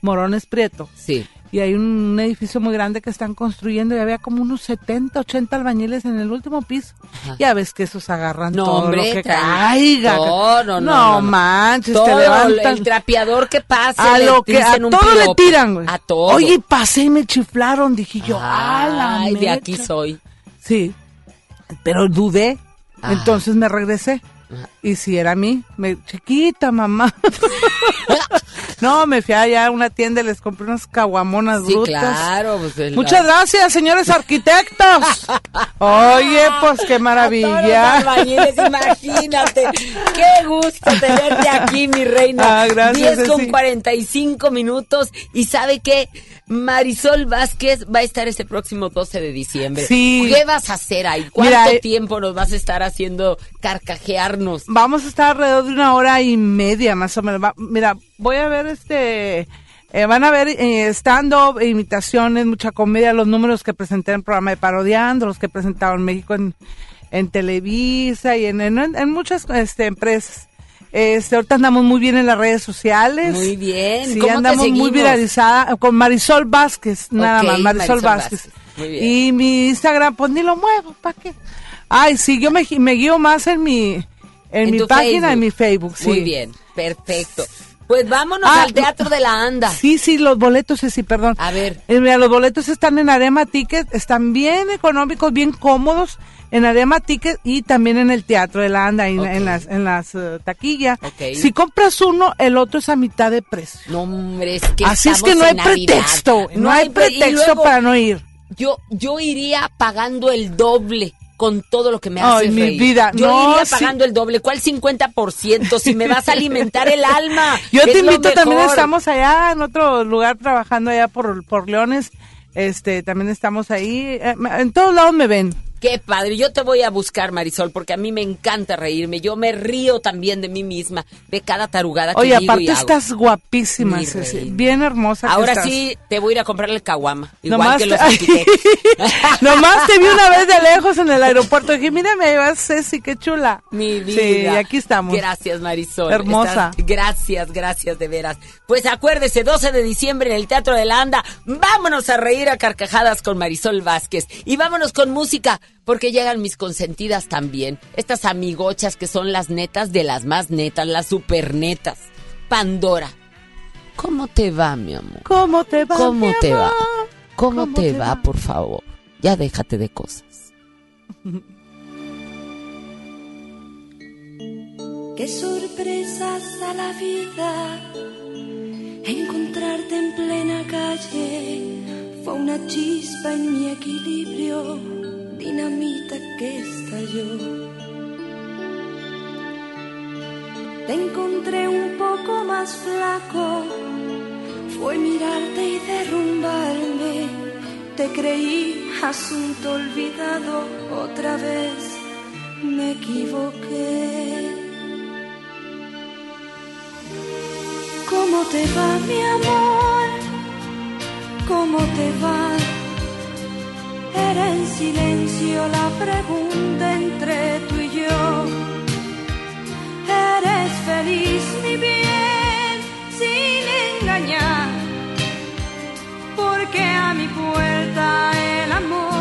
Morones Prieto. Sí. Y hay un edificio muy grande que están construyendo y había como unos 70, 80 albañiles en el último piso. Ya ves que esos agarran No, todo hombre, lo que caiga. No, no, no, No, no, manches, Todo te levantan. el trapeador que pase. a lo que a todo le tiran, güey. A todo. Oye, pasé y me chiflaron, dije yo, a la Ay, de mecha". aquí soy. Sí, pero dudé, Ah. entonces me regresé. Y si era a mí, me, chiquita mamá. no, me fui allá a una tienda y les compré unas caguamonas Sí, brutas. claro. Pues, el- Muchas gracias, señores arquitectos. Oye, pues qué maravilla. imagínate. Qué gusto tenerte aquí, mi reina. Ah, gracias, 10 con Ceci. 45 minutos. Y sabe qué? Marisol Vázquez va a estar este próximo 12 de diciembre. Sí. ¿Qué vas a hacer ahí? ¿Cuánto Mira, eh, tiempo nos vas a estar haciendo carcajearnos? Vamos a estar alrededor de una hora y media más o menos. Va- mira, voy a ver este... eh, van a ver eh, stand-up, imitaciones, mucha comedia, los números que presenté en el programa de Parodiando, los que he presentado en México en, en Televisa y en, en, en muchas este, empresas. Este, ahorita andamos muy bien en las redes sociales. Muy bien. Sí, ¿Cómo te andamos muy viralizada con Marisol Vázquez, nada más, Marisol, Marisol Vázquez. Vázquez. Muy bien. Y mi Instagram, pues ni lo muevo, ¿para qué? Ay, sí, yo me, guío más en mi, en, En mi página, Facebook. en mi Facebook, sí. Muy bien, perfecto. Pues vámonos Ah, al Teatro de la Anda. Sí, sí, los boletos, sí, sí, perdón. A ver. Eh, mira, los boletos están en Arema Ticket, están bien económicos, bien cómodos en Arema Ticket y también en el Teatro de la Anda, en, en las, en las eh, taquillas. Ok. Si compras uno, el otro es a mitad de precio. No, hombre, es que Así es que no hay Navidad. pretexto, no, hay pre- y pretexto luego, para no ir. Yo, yo iría pagando el doble con todo lo que me Ay, hace mi reír. vida, Yo no, iría sí. pagando el doble. ¿Cuál 50%? Si me vas a alimentar el alma. Yo te invito, también estamos allá en otro lugar trabajando allá por, por Leones. Este, también estamos ahí. eh, En todos lados me ven. Qué padre, yo te voy a buscar, Marisol, porque a mí me encanta reírme. Yo me río también de mí misma, de cada tarugada que Oye, digo y aparte hago. estás guapísima, Ceci, bien hermosa. que Ahora estás. sí te voy a ir a comprar el caguama, igual Nomás que te- los. Nomás te vi una vez de lejos en el aeropuerto. Dije, mira, me llevas Ceci, qué chula. Mi vida. Sí, y aquí estamos. Gracias, Marisol. Hermosa. Estás- gracias, gracias de veras. Pues acuérdese, 12 de diciembre en el Teatro de la Anda. Vámonos a reír a carcajadas con Marisol Vázquez. Y vámonos con música, porque llegan mis consentidas también. Estas amigochas que son las netas de las más netas, las super netas. Pandora. ¿Cómo te va, mi amor? ¿Cómo te va? ¿Cómo mi te va? ¿Cómo, ¿Cómo te, te va, va? por favor? Ya déjate de cosas. Qué sorpresas da la vida. Encontrarte en plena calle fue una chispa en mi equilibrio, dinamita que estalló. Te encontré un poco más flaco, fue mirarte y derrumbarme. Te creí asunto olvidado, otra vez me equivoqué. ¿Cómo te va, mi amor? ¿Cómo te va? Era en silencio la pregunta entre tú y yo. ¿Eres feliz, mi bien, sin engañar? Porque a mi puerta el amor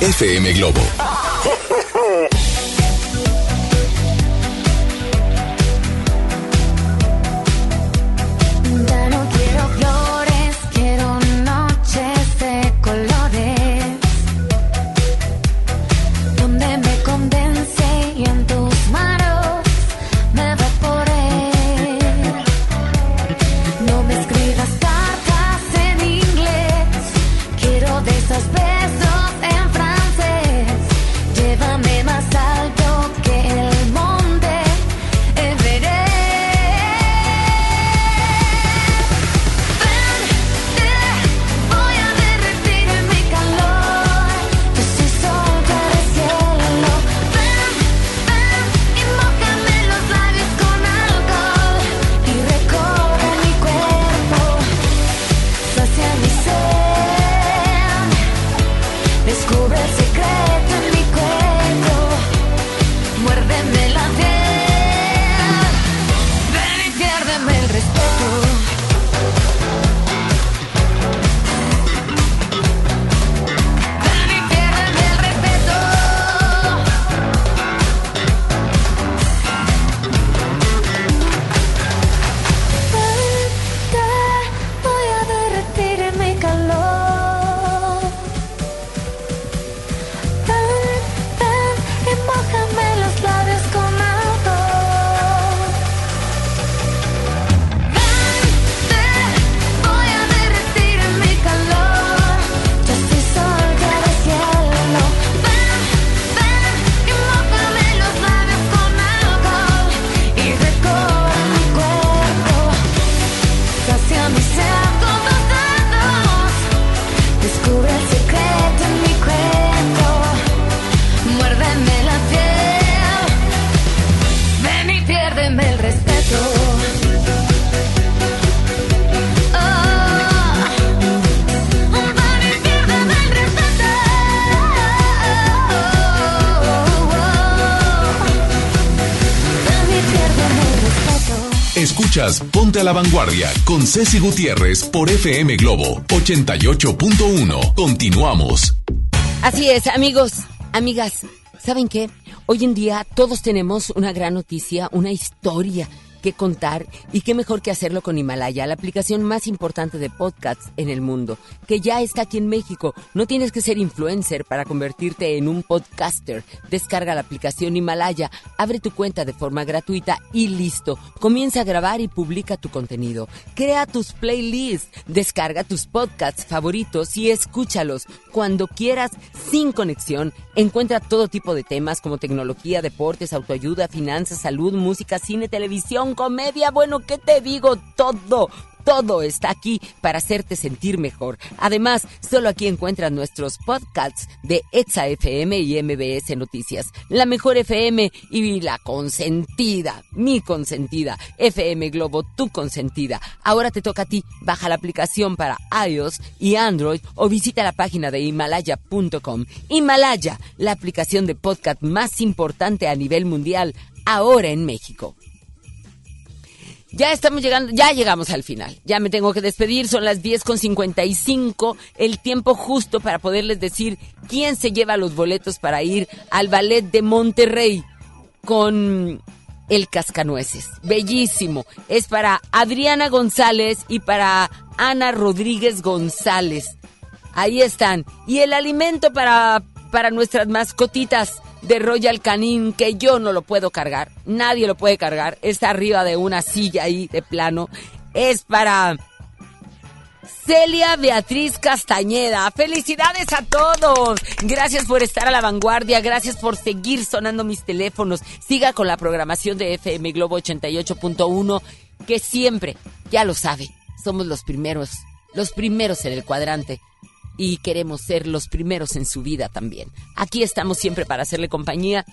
FM Globo. Ponte a la Vanguardia con Ceci Gutiérrez por FM Globo 88.1. Continuamos. Así es, amigos, amigas, ¿saben qué? Hoy en día todos tenemos una gran noticia, una historia qué contar y qué mejor que hacerlo con Himalaya, la aplicación más importante de podcasts en el mundo, que ya está aquí en México. No tienes que ser influencer para convertirte en un podcaster. Descarga la aplicación Himalaya, abre tu cuenta de forma gratuita y listo. Comienza a grabar y publica tu contenido. Crea tus playlists, descarga tus podcasts favoritos y escúchalos cuando quieras sin conexión. Encuentra todo tipo de temas como tecnología, deportes, autoayuda, finanzas, salud, música, cine, televisión, comedia, bueno, ¿qué te digo? Todo. Todo está aquí para hacerte sentir mejor. Además, solo aquí encuentras nuestros podcasts de Exa FM y MBS Noticias, la mejor FM y la consentida, mi consentida, FM Globo, tu consentida. Ahora te toca a ti, baja la aplicación para iOS y Android o visita la página de himalaya.com. Himalaya, la aplicación de podcast más importante a nivel mundial, ahora en México. Ya estamos llegando, ya llegamos al final. Ya me tengo que despedir, son las 10 con 55, el tiempo justo para poderles decir quién se lleva los boletos para ir al ballet de Monterrey con el Cascanueces. Bellísimo. Es para Adriana González y para Ana Rodríguez González. Ahí están. Y el alimento para, para nuestras mascotitas de Royal Canin, que yo no lo puedo cargar. Nadie lo puede cargar. Está arriba de una silla ahí de plano. Es para Celia Beatriz Castañeda. Felicidades a todos. Gracias por estar a la vanguardia. Gracias por seguir sonando mis teléfonos. Siga con la programación de FM Globo 88.1, que siempre, ya lo sabe, somos los primeros, los primeros en el cuadrante. Y queremos ser los primeros en su vida también. Aquí estamos siempre para hacerle compañía.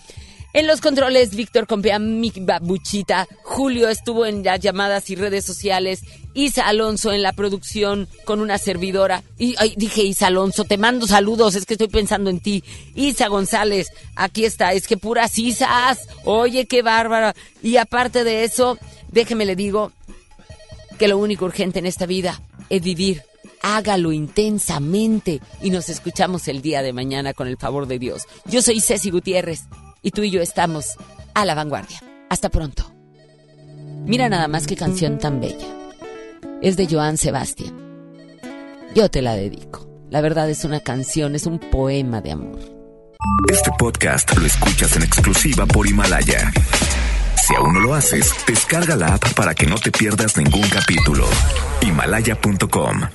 En los controles, Víctor Compea, mi babuchita. Julio estuvo en llamadas y redes sociales. Isa Alonso en la producción con una servidora. Y dije Isa Alonso, te mando saludos, es que estoy pensando en ti. Isa González, aquí está, es que puras Isas. Oye, qué bárbara. Y aparte de eso, déjeme le digo que lo único urgente en esta vida es vivir. Hágalo intensamente y nos escuchamos el día de mañana con el favor de Dios. Yo soy Ceci Gutiérrez y tú y yo estamos a la vanguardia. Hasta pronto. Mira nada más qué canción tan bella. Es de Joan Sebastián. Yo te la dedico. La verdad es una canción, es un poema de amor. Este podcast lo escuchas en exclusiva por Himalaya. Si aún no lo haces, descarga la app para que no te pierdas ningún capítulo. Himalaya.com